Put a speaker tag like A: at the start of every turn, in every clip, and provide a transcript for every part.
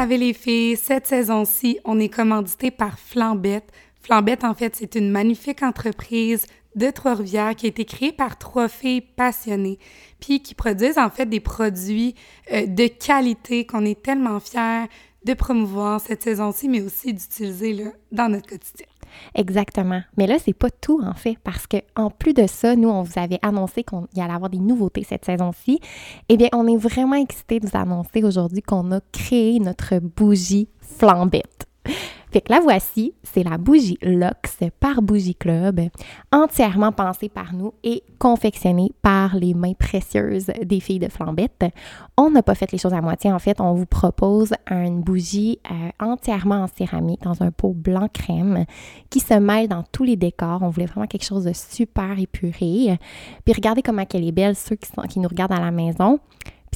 A: Savez, les filles, cette saison-ci, on est commandité par Flambette. Flambette, en fait, c'est une magnifique entreprise de Trois-Rivières qui a été créée par trois filles passionnées, puis qui produisent en fait des produits euh, de qualité qu'on est tellement fiers de promouvoir cette saison-ci, mais aussi d'utiliser dans notre quotidien.
B: Exactement. Mais là, c'est pas tout, en fait, parce que en plus de ça, nous, on vous avait annoncé qu'il y allait avoir des nouveautés cette saison-ci. Eh bien, on est vraiment excités de vous annoncer aujourd'hui qu'on a créé notre bougie flambette. Fait que la voici, c'est la bougie Lux par Bougie Club, entièrement pensée par nous et confectionnée par les mains précieuses des filles de Flambette. On n'a pas fait les choses à moitié, en fait, on vous propose une bougie euh, entièrement en céramique dans un pot blanc crème qui se mêle dans tous les décors. On voulait vraiment quelque chose de super épuré. Puis regardez comment elle est belle, ceux qui, nous regardent à la maison.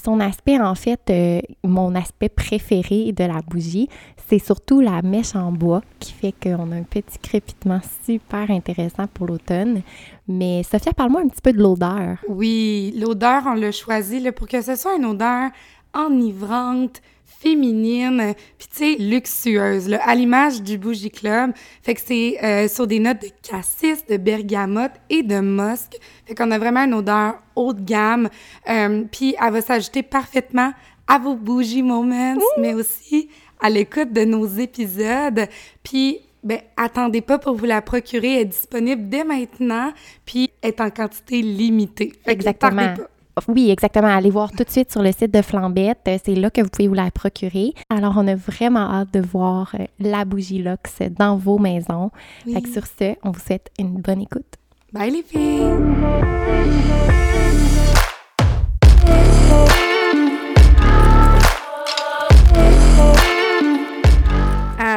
B: Son aspect, en fait, euh, mon aspect préféré de la bougie, c'est surtout la mèche en bois qui fait qu'on a un petit crépitement super intéressant pour l'automne. Mais Sophia, parle-moi un petit peu de l'odeur.
A: Oui, l'odeur, on l'a choisi là, pour que ce soit une odeur enivrante, féminine, puis tu sais, luxueuse, là, à l'image du Bougie Club. Fait que c'est euh, sur des notes de cassis, de bergamote et de musc. Fait qu'on a vraiment une odeur haut de gamme. Euh, puis elle va s'ajouter parfaitement à vos bougie moments, mais aussi à l'écoute de nos épisodes. Puis ben, attendez pas pour vous la procurer. Elle est disponible dès maintenant, puis est en quantité limitée. Fait
B: Exactement.
A: pas.
B: Oui, exactement. Allez voir tout de suite sur le site de Flambette. C'est là que vous pouvez vous la procurer. Alors, on a vraiment hâte de voir euh, la bougie Lux dans vos maisons. Fait que
A: Oui.
B: sur ce, on vous souhaite une bonne écoute.
A: Bye les filles!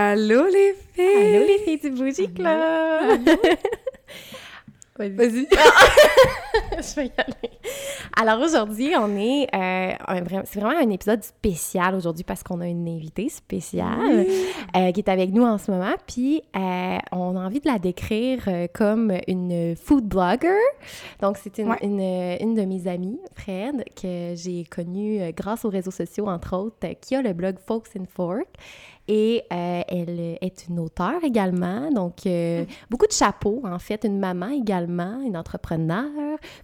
A: Allô les filles!
B: Allô les filles du Bougie Club!
A: Vas-y!
B: Je vais y aller. Alors aujourd'hui, on est, euh, c'est vraiment un épisode spécial aujourd'hui parce qu'on a une invitée spéciale euh, qui est avec nous en ce moment. Puis euh, on a envie de la décrire comme une food blogger. Donc c'est une,
A: Ouais.
B: une, une de mes amies, Fred, que j'ai connue grâce aux réseaux sociaux entre autres, qui a le blog Folks in Fork. Et euh, elle est une auteure également, donc euh, beaucoup de chapeaux en fait, une maman également, une entrepreneur,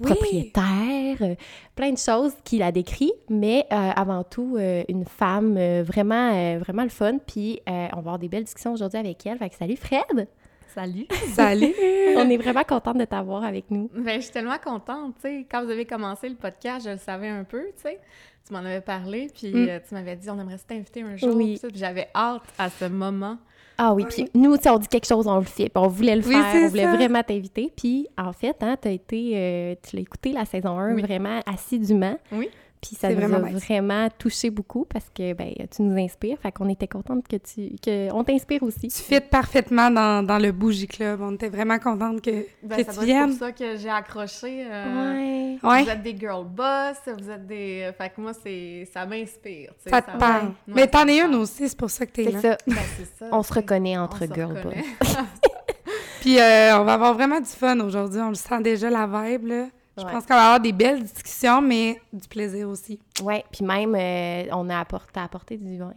A: Oui.
B: propriétaire, euh, plein de choses qui la décrit, mais euh, avant tout euh, une femme euh, vraiment euh, vraiment le fun. Puis euh, on va avoir des belles discussions aujourd'hui avec elle. Fait que salut Fred,
C: Salut!
A: Salut!
B: on est vraiment contente de t'avoir avec nous.
C: Ben, je suis tellement contente, tu sais. Quand vous avez commencé le podcast, je le savais un peu, tu sais. Tu m'en avais parlé, puis
A: Mm.
C: euh, tu m'avais dit, on aimerait t'inviter un jour.
B: Oui.
C: puis j'avais hâte à ce moment.
B: Ah oui, puis nous, on dit quelque chose, on le fait. Puis on voulait le
A: Oui,
B: faire, on voulait
A: ça.
B: vraiment t'inviter. Puis en fait, hein, été, euh, tu l'as écouté la saison 1
C: Oui.
B: vraiment assidûment.
C: Oui.
B: Puis ça
A: C'est
B: nous
A: vraiment
B: a
A: nice.
B: vraiment touché beaucoup parce que ben, tu nous inspires. Fait qu'on était contente que tu que on t'inspire aussi.
A: Tu fites parfaitement dans, dans le Bougie Club. On était vraiment contente que,
C: Ben,
A: que
C: ça
A: tu
C: doit être
A: viennes.
C: pour ça que j'ai accroché. euh,
B: Ouais.
A: Ouais.
C: Vous êtes des girl boss, vous êtes des... euh, Fait que moi, c'est... ça m'inspire, tu sais.
A: Ça te parle.
C: Ouais,
A: Mais t'en es une aussi, c'est pour ça que t'es
B: C'est
A: là.
B: ça.
C: Ben, c'est ça.
B: On se reconnaît
C: On
B: entre
C: se
B: girl
C: reconnaît.
A: Puis euh, on va avoir vraiment du fun aujourd'hui. On le sent déjà, la vibe, là. Je
B: Ouais.
A: pense qu'on va avoir des belles discussions, mais du plaisir aussi.
B: Ouais. Puis même, euh, on a apporté, apporté du vin.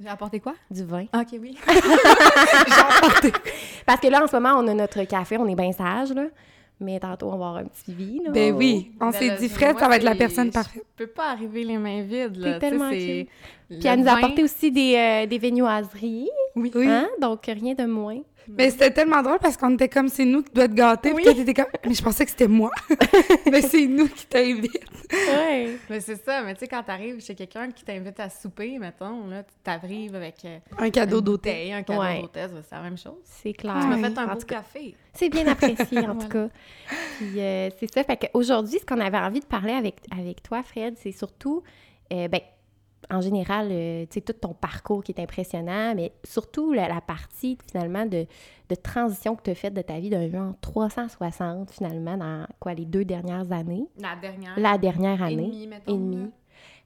C: J'ai apporté quoi?
B: Du vin.
C: Ok, oui.
B: Parce que là, en ce moment, on a notre café, on est bien sage, là. Mais tantôt, on va avoir un petit vin, là.
A: Ben oui, on
C: Ben
A: s'est dit,
C: c'est-
A: Fred, ça va être la
C: c'est-
A: personne parfaite.
C: Je peux pas arriver les mains vides, là. sais,
B: tellement
C: c'est-
B: Puis elle
C: le
B: nous a apporté aussi des, euh, des viennoiseries.
A: Oui.
B: Hein? Donc, rien de moins.
A: Mais c'était tellement drôle parce qu'on était comme, c'est nous qui doit te gâter.
B: Oui.
A: Puis toi, t'étais comme, mais je pensais que c'était moi. mais c'est nous qui t'invite.
B: Ouais.
C: Mais c'est ça, mais tu sais, quand t'arrives chez quelqu'un qui t'invite à souper, mettons, là, tu t'arrives avec euh,
A: Un cadeau d'hôtel.
C: un cadeau
B: Ouais.
C: d'hôtesse, c'est la même chose.
B: C'est clair.
C: Tu m'as fait un
B: En
C: beau
B: tout cas,
C: café.
B: C'est bien apprécié, en tout cas. Puis, euh, c'est ça. Fait qu'aujourd'hui, ce qu'on avait envie de parler avec, avec toi, Fred, c'est surtout, euh, ben, en général, euh, tu sais, tout ton parcours qui est impressionnant, mais surtout la, la partie, finalement, de, de transition que tu as faite de ta vie d'un genre 360, finalement, dans, quoi, les deux dernières années?
C: La dernière.
B: La dernière
C: et
B: année.
C: demie, mettons.
B: et demie.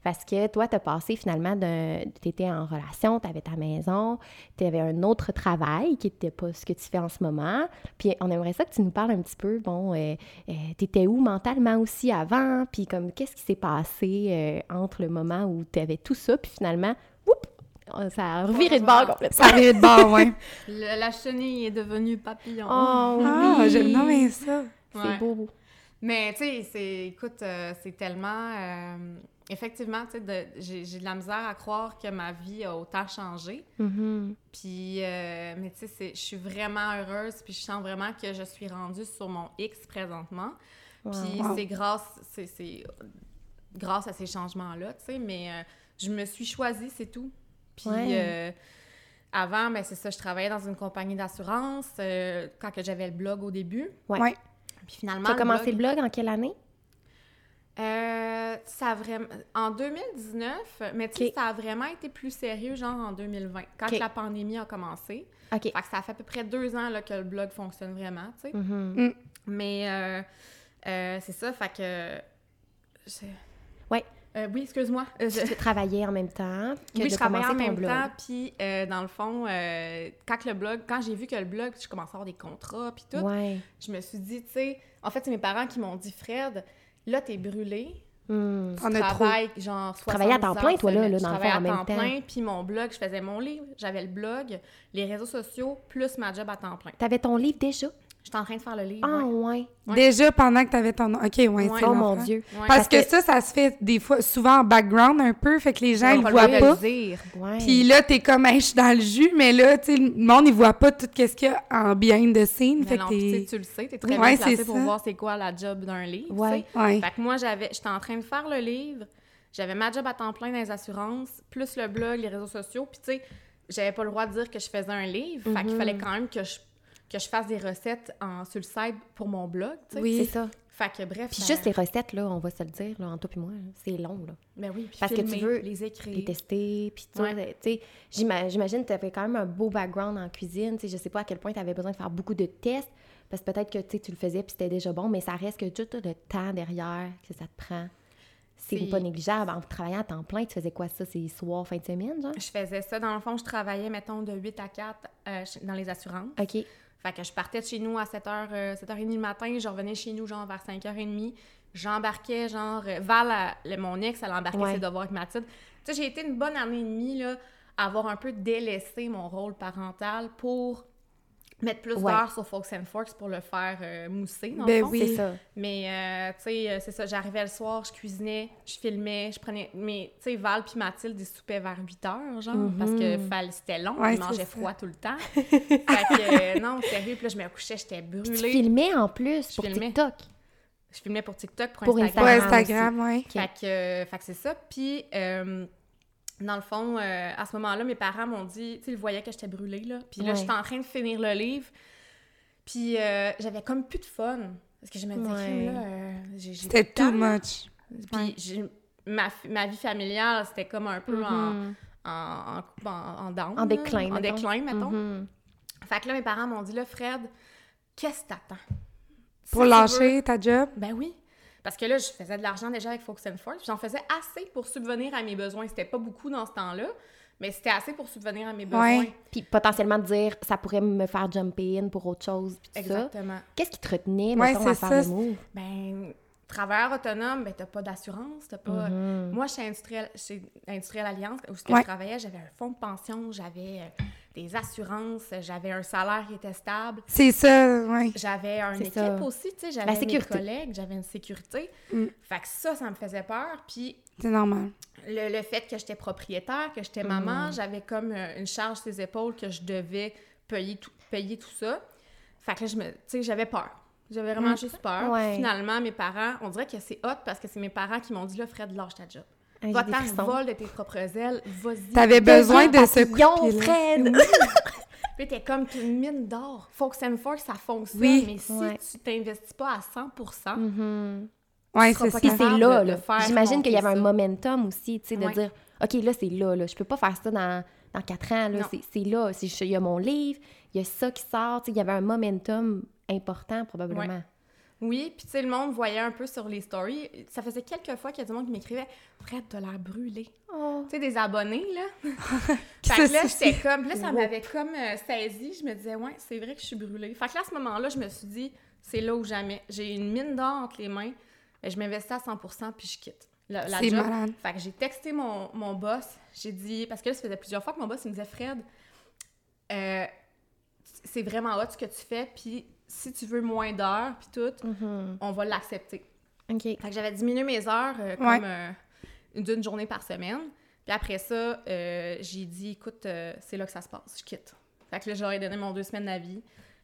B: Parce que toi, tu as passé finalement d'un. Tu étais en relation, tu avais ta maison, tu avais un autre travail qui n'était pas ce que tu fais en ce moment. Puis on aimerait ça que tu nous parles un petit peu. Bon, euh, euh, tu étais où mentalement aussi avant? Puis comme, qu'est-ce qui s'est passé euh, entre le moment où tu avais tout ça, puis finalement, oups, ça a reviré de bord complètement.
A: Ça a reviré de bord, ouais.
C: Le- la chenille est devenue papillon.
B: Oh
A: Ah,
B: oui!
A: j'aime non, mais ça.
B: C'est
C: Ouais.
B: beau.
C: Mais tu sais, c'est, écoute, euh, c'est tellement. euh, effectivement, tu sais, de- j'ai, j'ai de la misère à croire que ma vie a autant changé.
B: Mhm.
C: Puis, euh, mais tu sais, c'est- je suis vraiment heureuse, puis je sens vraiment que je suis rendue sur mon X présentement. Puis
A: Wow.
C: c'est grâce, c'est, c'est grâce à ces changements-là, tu sais, mais euh, je me suis choisie, c'est tout. Puis
B: Ouais.
C: euh, avant, ben c'est ça, je travaillais dans une compagnie d'assurance euh, quand que j'avais le blog au début.
B: Ouais.
A: Ouais.
C: Puis finalement,
B: Tu as commencé le blog en quelle année?
C: Euh, ça a vraiment... En 2019, mais tu sais, ça a vraiment été plus sérieux, genre en 2020, quand la pandémie a commencé.
B: OK.
C: Fait que ça fait à peu près deux ans là, que le blog fonctionne vraiment, tu sais.
B: Mhm.
C: Mais euh, euh, c'est ça, fait que...
B: Ouais.
C: Euh, oui, excuse-moi. Euh, je-
B: Tu travaillais en même temps que
C: Oui,
B: de
C: je travaillais en même
B: blog.
C: temps, puis euh, dans le fond, euh, quand le blog, quand j'ai vu que le blog, je commençais à avoir des contrats, puis tout,
B: Ouais.
C: je me suis dit, tu sais, en fait, c'est mes parents qui m'ont dit, Fred, là, t'es brûlé.
A: On
C: tu
A: a trop.
C: travailles genre 70
B: travaillais à temps plein, toi, là, là, dans le fond,
C: à
B: en même
C: temps
B: temps.
C: plein, puis mon blog, je faisais mon livre, j'avais le blog, les réseaux sociaux, plus ma job à temps plein.
B: T'avais ton livre déjà?
C: J'étais en train de faire le livre,
B: Ah,
C: ouais.
A: Déjà pendant que t'avais ton. OK, ouais,
C: Ouais.
A: c'est
B: Oh mon. Dieu.
C: Ouais.
A: Parce,
B: Parce
A: que,
B: que-
A: ça, ça se fait des fois, souvent en background un peu, fait que les gens, ils
C: pas
A: voient pas.
C: le dire.
A: Puis là, t'es comme, hey, je suis dans le jus, mais là, tu sais, le monde, il voit pas tout ce qu'il y a en behind the scene.
C: Mais
A: Fait
C: non,
A: que
C: tu tu le sais, t'es très
A: Ouais,
C: bien placé pour
A: ça.
C: voir c'est quoi la job d'un livre,
B: Ouais.
C: tu. Fait que moi, j'avais, j'étais en train de faire le livre, j'avais ma job à temps plein dans les assurances, plus le blog, les réseaux sociaux, puis tu sais, j'avais pas le droit de dire que je faisais un livre, fait qu'il
B: Mhm.
C: fallait quand même que je, que je fasse des recettes en, sur le site pour mon blog, tu sais.
A: Oui.
B: C'est ça.
C: Fait que bref,
B: Puis
C: ça-
B: juste les recettes, là, on va se le dire, là, entre toi et moi, c'est long, là.
C: Ben oui, puis
B: Parce que tu veux
C: les écrire.
B: Les tester, puis.
C: Ouais.
B: Tu sais, j'ima- j'imagine que tu avais quand même un beau background en cuisine. Tu sais, je sais pas à quel point tu avais besoin de faire beaucoup de tests, parce que peut-être que tu sais, tu le faisais puis c'était déjà bon, mais ça reste que tout le temps derrière que ça te prend. C'est pas négligeable. En travaillant à temps plein, tu faisais quoi ça? C'est soir, fin de semaine, genre?
C: Je faisais ça, dans le fond, je travaillais, mettons, de 8 à 4 euh, dans les assurances.
B: OK.
C: Fait que je partais de chez nous à 7h, euh, 7h30 le matin, je revenais chez nous genre vers 5h30. J'embarquais genre euh, Val, le- mon ex, elle embarquait
B: Ouais.
C: ses devoirs avec Mathilde. Tu sais, j'ai été une bonne année et demie là, à avoir un peu délaissé mon rôle parental pour mettre plus
B: Ouais.
C: d'heures sur Fox and Forks pour le faire euh, mousser, dans
A: Ben
C: le fond.
A: oui.
B: C'est ça.
C: Mais, euh, tu sais, euh, c'est ça, j'arrivais le soir, je cuisinais, je filmais, je prenais... Mais, tu sais, Val puis Mathilde, ils soupaient vers 8 heures, genre, parce que
B: Mhm.
C: c'était long,
A: Ouais,
C: ils mangeaient
A: ça.
C: froid tout le temps. fait que, euh, non, sérieux, puis là, je me couchais, j'étais
B: Puis tu
C: brûlée.
B: filmais en plus
C: Je
B: pour
C: filmais.
B: TikTok.
C: Je filmais pour TikTok, pour,
B: Pour
C: Instagram.
B: Instagram
A: Instagram, ouais.
C: Fait que, fait que c'est ça. Puis, dans le fond, euh, à ce moment-là, mes parents m'ont dit, tu sais, ils voyaient que j'étais brûlée, là. Puis là,
B: Ouais.
C: j'étais en train de finir le livre. Puis, euh, j'avais comme plus de fun. Parce que je me disais,
B: Ouais.
C: Là, euh, j'ai
A: C'était too much.
C: Puis, ma, ma vie familiale, c'était comme un peu en,
B: Mhm.
C: en, en, en, en down,
B: En
C: là.
B: déclin,
C: En déclin, mettons.
B: Mhm.
C: Fait que là, mes parents m'ont dit, là, Fred, qu'est-ce que t'attends?
A: Pour lâcher ta job?
C: ben oui. Parce que là, je faisais de l'argent déjà avec Fox and puis J'en faisais assez pour subvenir à mes besoins. C'était pas beaucoup dans ce temps-là, mais c'était assez pour subvenir à mes besoins.
A: Ouais.
B: Puis potentiellement te dire, ça pourrait me faire jumper in pour autre chose, puis tout ça.
C: Exactement.
B: Qu'est-ce qui te retenait,
A: Ouais,
B: mettons, à
A: c'est
B: faire
A: ça.
B: le move?
C: Ben, travailleur autonome, ben t'as pas d'assurance, t'as pas...
B: Mhm.
C: Moi, chez Industriel, chez Industriel Alliance, où
A: Ouais.
C: je travaillais, j'avais un fonds de pension, j'avais euh, des assurances, j'avais un salaire qui était stable.
A: C'est ça, ouais.
C: J'avais une équipe
B: ça.
C: aussi, tu sais, j'avais mes collègues, j'avais une sécurité.
A: Mm.
C: Fait que ça, ça me faisait peur. Puis
A: C'est normal.
C: le, le fait que j'étais propriétaire, que j'étais maman, j'avais comme euh, une charge sur les épaules que je devais payer tout, payer tout ça. Fait que là, je me, tu sais, j'avais peur. J'avais vraiment
A: Mm.
C: juste peur.
B: Ouais.
C: Finalement, mes parents, on dirait que c'est hot parce que c'est mes parents qui m'ont dit là, Fred, lâche ta job.
B: Ah,
C: Va-t'en,
B: frissons.
C: vol de tes propres ailes, vas-y.
A: T'avais besoin de ce coup de.
B: Fred!
C: Puis t'es comme une mine d'or. Fox and Force, ça fonctionne.
A: Oui.
C: Mais si
B: Ouais.
C: tu t'investis pas à 100
B: Mhm.
A: Ouais,
C: Tu seras
A: c'est ça.
B: Puis c'est là, J'imagine qu'il y avait un momentum aussi, tu sais, de
C: Ouais.
B: dire, OK, là, c'est là, là. Je peux pas faire ça dans, dans quatre ans, là.
C: Non.
B: C'est- C'est là. C'est- Il y a mon livre, il y a ça qui sort, tu sais, il y avait un momentum important, probablement.
C: Oui, puis tu sais, le monde voyait un peu sur les stories. Ça faisait quelques fois qu'il y a du monde qui m'écrivait Fred, t'as l'air brûlé.
B: Oh.
C: Tu sais, des abonnés, là. Fait que là, j'étais comme. Là, ça m'avait comme euh, saisi. Je me disais, ouais, c'est vrai que je suis brûlée. Fait que là, à ce moment-là, je me suis dit, c'est là ou jamais. J'ai une mine d'or entre les mains. et Je m'investis à 100% puis je quitte. La, la job.
A: malade.
C: Fait que j'ai texté mon, mon boss. J'ai dit. Parce que là, ça faisait plusieurs fois que mon boss, il me disait, Fred, euh, c'est vraiment hot ce que tu fais, puis si tu veux moins d'heures, puis tout,
B: Mhm.
C: on va l'accepter.
B: OK.
C: Fait que j'avais diminué mes heures euh,
A: Ouais.
C: comme euh, d'une journée par semaine. Puis après ça, euh, j'ai dit, écoute, c'est là que ça se passe, je quitte. Fait que là, j'aurais donné mon deux semaines d'avis.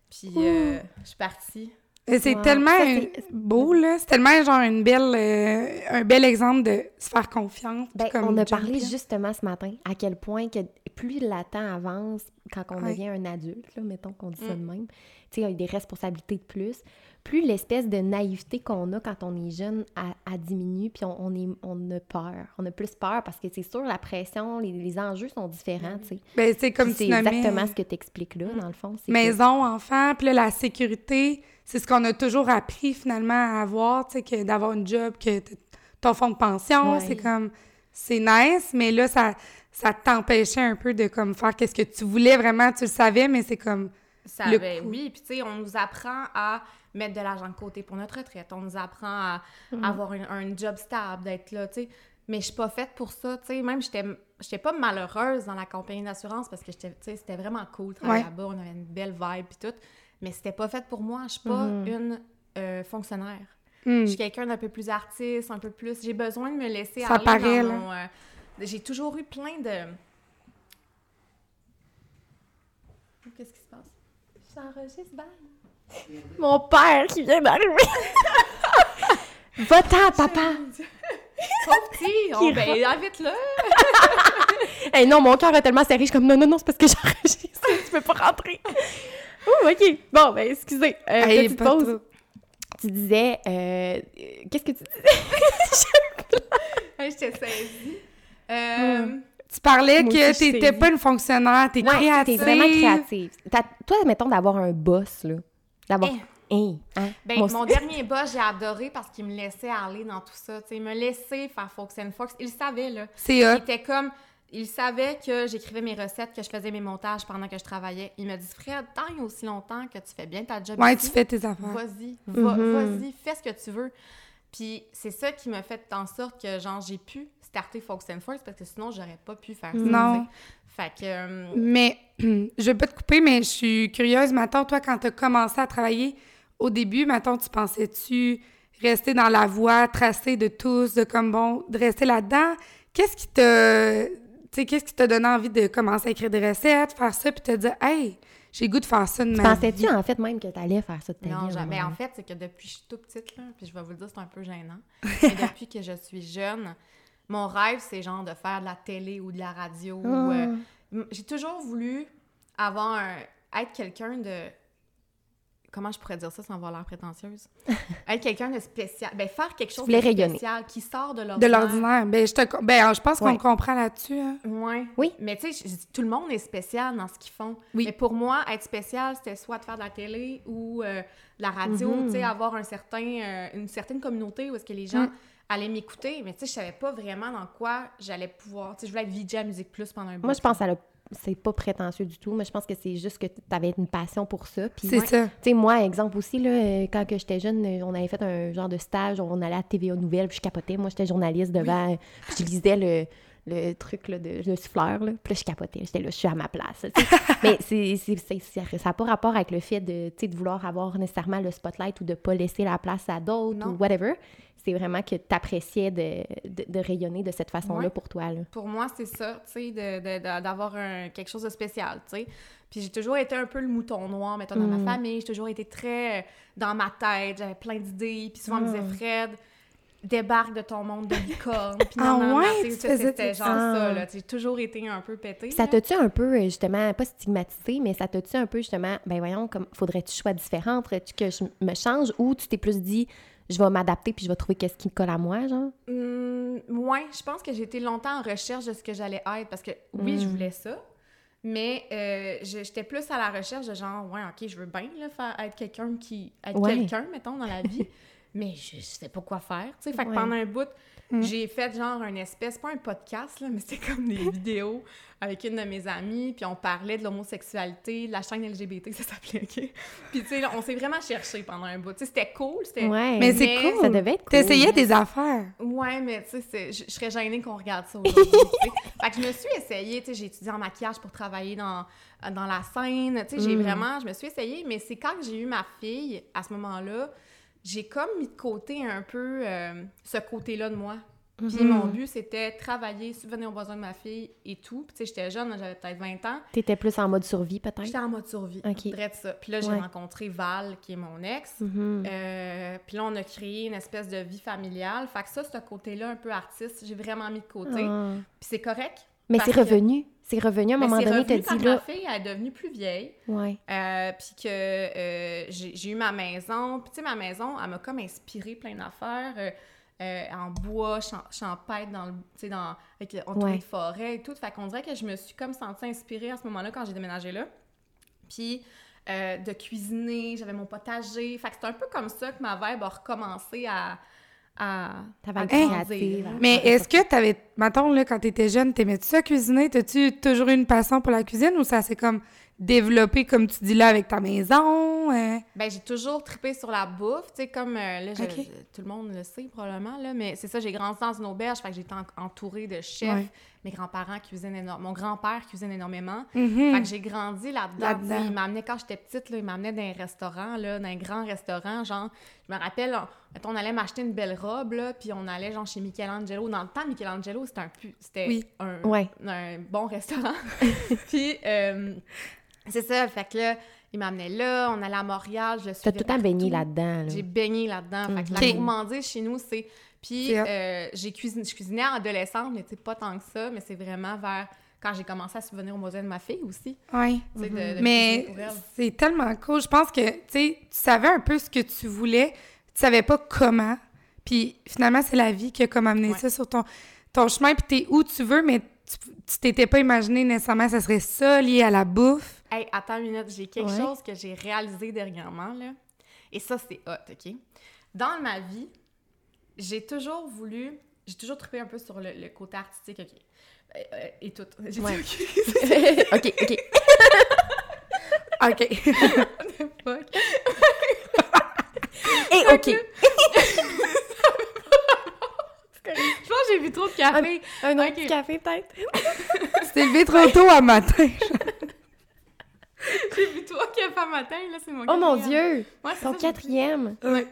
C: Puis je suis partie.
A: C'est
B: Wow.
A: tellement
B: Ça,
A: un-
B: c'est-
A: beau, là. C'est tellement, genre, une belle, euh, un bel exemple de se faire confiance.
B: Ben,
A: comme
B: on a parlé justement ce matin à quel point que plus le temps avance, quand on
A: Ouais.
B: devient un adulte, là, mettons qu'on dit ça
C: Mm.
B: de même, tu sais, il y a des responsabilités de plus, plus l'espèce de naïveté qu'on a quand on est jeune a, a diminue, puis on, on, est, on a peur. On a plus peur parce que c'est sûr, la pression, les, les enjeux sont différents, tu sais.
A: Ben, c'est comme nommais,
B: exactement ce que tu expliques là, dans le fond. c'est que-
A: maison, enfant, puis là, la sécurité, c'est ce qu'on a toujours appris, finalement, à avoir, tu sais, que d'avoir une job, que ton fonds de pension,
B: Ouais.
A: c'est comme... C'est nice, mais là, ça, ça t'empêchait un peu de, comme, faire qu'est-ce que tu voulais vraiment, tu le savais, mais c'est comme...
C: Ça,
A: Le coup.
C: oui, puis tu sais, on nous apprend à mettre de l'argent de côté pour notre retraite. On nous apprend à
B: Mm.
C: avoir un, un job stable, d'être là, tu sais. Mais je suis pas faite pour ça, tu sais. Même, j'étais j'étais pas malheureuse dans la compagnie d'assurance parce que c'était vraiment cool de travailler
A: Ouais.
C: là-bas. On avait une belle vibe puis tout. Mais c'était pas fait pour moi. Je suis pas
B: Mhm.
C: une euh, fonctionnaire.
A: hmm,
C: Je suis quelqu'un d'un peu plus artiste, un peu plus... J'ai besoin de me laisser
A: Ça
C: aller
A: paraît,
C: dans mon... euh, J'ai toujours eu plein de... Qu'est-ce qui se passe?
B: J'enregistre, bye. Mon père qui vient d'arriver. Va-t'en, papa!
C: Pauvre petit! Oh, ben, invite-le!
B: Hey, non, mon cœur est tellement serré, je suis comme non, non, non, c'est parce que j'enregistre, tu peux pas rentrer. Oh, ok. Bon, ben, excusez. Euh,
A: hey,
B: petite pause.
A: trop.
B: Tu disais, euh, euh, qu'est-ce que tu disais?
C: Hey, je t'ai saisie. Euh,
A: Tu parlais
B: Moi
A: que t'étais
B: saisis.
A: pas une fonctionnaire, t'es
B: Ouais,
A: créative.
B: t'es vraiment créative. Toi, mettons, d'avoir un boss, là. D'avoir.
C: Hein.
B: Hein, hein,
C: Ben,
B: moi
C: mon dernier boss, j'ai adoré parce qu'il me laissait aller dans tout ça. Tu sais, il me laissait faire Fox and Fox. Il le savait, là.
A: C'est
C: Il était comme... Il savait que j'écrivais mes recettes, que je faisais mes montages pendant que je travaillais. Il m'a dit, Fred, tant aussi longtemps que tu fais bien ta job
A: Ouais,
C: ici,
A: tu fais tes affaires.
C: Vas-y, va-
B: Mhm.
C: vas-y, fais ce que tu veux. Puis c'est ça qui m'a fait en sorte que, genre, j'ai pu starter Fox and Fox parce que sinon, j'aurais pas pu faire ça.
A: Non.
C: Fait que... euh,
A: Mais, je vais pas te couper, mais je suis curieuse. Maintenant, toi, quand tu as commencé à travailler, au début, maintenant, tu pensais-tu rester dans la voie tracée de tous, de comme bon, de rester là-dedans? Qu'est-ce qui t'a. Tu sais, qu'est-ce qui t'a donné envie de commencer à écrire des recettes, faire ça, puis te dire, hey, j'ai goût de faire ça de
B: Tu
A: ma
B: Pensais-tu
A: vie?
B: en fait même que t'allais faire ça de ta vie? à
C: Non, jamais. En fait, c'est que depuis que je suis toute petite, là, puis je vais vous le dire, c'est un peu gênant. mais depuis que je suis jeune, mon rêve, c'est genre de faire de la télé ou de la radio. euh,
B: Ah.
C: M- J'ai toujours voulu avoir un- être quelqu'un de comment je pourrais dire ça sans avoir l'air prétentieuse? Être quelqu'un de spécial ben faire quelque chose de
B: rayonner.
C: spécial qui sort de
A: De
C: l'ordinaire
A: l'ordinaire. Ben, je, te, ben, je pense qu'on
B: Ouais.
A: me comprend là-dessus. hein.
C: ouais
B: Oui.
C: mais tu sais tout le monde est spécial dans ce qu'ils font
A: Oui.
C: mais pour moi être spécial c'était soit de faire de la télé ou euh, de la radio
B: Mhm.
C: tu sais avoir un certain euh, une certaine communauté où est-ce que les gens
A: Mm.
C: allaient m'écouter mais tu sais je savais pas vraiment dans quoi j'allais pouvoir tu sais je voulais être VJ à Musique Plus pendant un bout
B: Moi, je pense ça l'a- c'est pas prétentieux du tout, mais je pense que c'est juste que tu avais une passion pour ça.
A: C'est
B: ouais.
A: ça.
B: Tu sais, moi, exemple aussi, là, euh, quand j'étais jeune, euh, on avait fait un genre de stage, on allait à TVA Nouvelles, puis je capotais. Moi, j'étais journaliste devant, puis je lisais le, le truc, là, de, le souffleur, là, puis là, je capotais. J'étais là, je suis à ma place. Mais c'est, ça n'a pas rapport avec le fait de, de vouloir avoir nécessairement le spotlight ou de pas laisser la place à d'autres ou whatever. C'est vraiment que tu appréciais de, de, de rayonner de cette façon-là
C: Ouais.
B: pour toi. Là.
C: Pour moi, c'est ça, tu sais, d'avoir quelque chose de spécial, tu sais. Puis j'ai toujours été un peu le mouton noir, mettons, dans
B: Mm.
C: ma famille. J'ai toujours été très euh, dans ma tête, j'avais plein d'idées. Puis souvent, on me
B: Mm.
C: disait, Fred, débarque de ton monde de licorne. Puis
A: Ah
C: non,
A: ouais, faisais
C: c'était genre
B: ça.
C: ça, là. J'ai toujours été un peu pété.
B: Ça t'a-tu un peu, euh, justement, pas stigmatisé, mais ça t'a-tu un peu, justement, ben voyons, comme faudrait-tu sois différente, faudrait-tu que je me change, ou tu t'es plus dit, je vais m'adapter puis je vais trouver qu'est-ce qui me colle à moi, genre?
C: Hum, ouais, je pense que j'ai été longtemps en recherche de ce que j'allais être parce que oui, je
B: Mm.
C: voulais ça, Mais euh, j'étais plus à la recherche de genre, ouais, ok, je veux bien là, faire, être quelqu'un qui. être
B: Ouais.
C: quelqu'un, mettons, dans la vie. mais je, je sais pas quoi faire. Tu sais, fait que pendant un bout,
A: Mm.
C: j'ai fait genre un espèce, pas un podcast, là, mais c'était comme des vidéos avec une de mes amies, puis on parlait de l'homosexualité, de la chaîne LGBT, ça s'appelait, ok? Puis tu sais, on s'est vraiment cherché pendant un bout. Tu sais, c'était cool, c'était.
B: Ouais.
A: Mais c'est cool.
B: Ça devait être cool.
A: T'essayais des affaires.
C: Ouais, mais tu sais, c'est- je serais gênée qu'on regarde ça aujourd'hui. fait que je me suis essayée, tu sais, j'ai étudié en maquillage pour travailler dans, dans la scène, tu sais, j'ai
B: Mm.
C: vraiment, je me suis essayée, mais c'est quand j'ai eu ma fille, à ce moment-là, j'ai comme mis de côté un peu euh, ce côté-là de moi. Puis
B: Mhm.
C: mon but, c'était travailler, subvenir aux besoins de ma fille et tout. Puis tu sais, j'étais jeune, j'avais peut-être 20 ans.
B: T'étais plus en mode survie, peut-être?
C: J'étais en mode survie.
B: Ok.
C: Vrai de ça. Puis là, j'ai
B: Ouais.
C: rencontré Val, qui est mon ex.
B: Mhm.
C: Euh, puis là, on a créé une espèce de vie familiale. Fait que ça, ce côté-là, un peu artiste, j'ai vraiment mis de côté.
B: Ah.
C: Puis c'est correct.
B: Mais c'est
C: que-
B: revenu? C'est revenu à un moment donné, t'as
C: quand
B: dit
C: ma
B: là.
C: fille elle est devenue plus vieille.
B: Ouais.
C: Euh, puis que euh, j'ai eu ma maison. Puis tu sais, ma maison, elle m'a comme inspiré plein d'affaires. euh, en bois, champ- champêtre, dans le, tu sais, dans, avec,
B: Ouais.
C: de forêt et tout. Fait qu'on dirait que je me suis comme sentie inspirée à ce moment-là quand j'ai déménagé là. Puis de cuisiner, j'avais mon potager. Fait que c'est un peu comme ça que ma vibe a recommencé à... à à grandir.
A: Mais est-ce que t'avais, mettons, là, quand t'étais jeune, t'aimais-tu ça cuisiner? T'as-tu toujours eu une passion pour la cuisine ou ça s'est comme développé, comme tu dis là, avec ta maison? euh?
C: Ben, j'ai toujours trippé sur la bouffe, tu sais, comme euh, là, je-
A: Ok.
C: je- tout le monde le sait probablement, là, mais c'est ça, j'ai grandi dans une auberge, fait que j'étais en- entourée de chefs.
A: Ouais.
C: Mes grands-parents cuisinent énormément. Mon grand-père cuisine énormément.
A: Mhm.
C: Fait que j'ai grandi là-dedans. Sais, Il m'amenait, quand j'étais petite, là, il m'amenait dans un restaurant, là, dans un grand restaurant, genre, je me rappelle, on, allait m'acheter une belle robe, là, puis on allait, genre, chez Michelangelo. Dans le temps, Michelangelo, c'était un, pu- c'était
A: Oui.
C: un,
B: Ouais.
C: un bon restaurant. puis, euh, c'est ça, fait que là, il m'amenait là, on allait à Montréal, je
B: T'as tout le temps baigné là-dedans. là.
C: J'ai baigné là-dedans. Fait que
B: Mhm.
C: la
A: Ok.
C: gourmandise chez nous, c'est. Puis, euh, j'ai cuisiné, je cuisinais en adolescente, mais tu sais, pas tant que ça, mais c'est vraiment vers quand j'ai commencé à subvenir aux besoins de ma fille aussi. De cuisiner
A: Mais c'est tellement cool. Je pense que, tu sais, tu savais un peu ce que tu voulais, tu savais pas comment. Puis finalement, c'est la vie qui a comme amené
C: Ouais.
A: ça sur ton, ton chemin. Puis t'es où tu veux, mais tu tu t'étais pas imaginé nécessairement que ça serait ça, lié à la bouffe.
C: Hey, attends une minute, j'ai quelque
B: Ouais.
C: chose que j'ai réalisé dernièrement, là. Et ça, c'est hot, OK? Dans ma vie, j'ai toujours voulu... J'ai toujours trippé un peu sur le, le côté artistique, OK? Euh, euh, et tout. J'ai dit
B: Ouais.
C: OK.
B: ok, ok.
A: OK.
C: Fuck.
B: Et ok.
C: Je pense que j'ai bu trop de café.
B: Un autre
C: Ok.
B: café, peut-être?
A: tu t'es levé trop tôt à matin.
C: J'ai bu trois cafés matin, là, c'est mon
B: Oh mon. Dieu!
C: Ouais,
B: Ton
C: ça,
B: quatrième!
A: Ouais.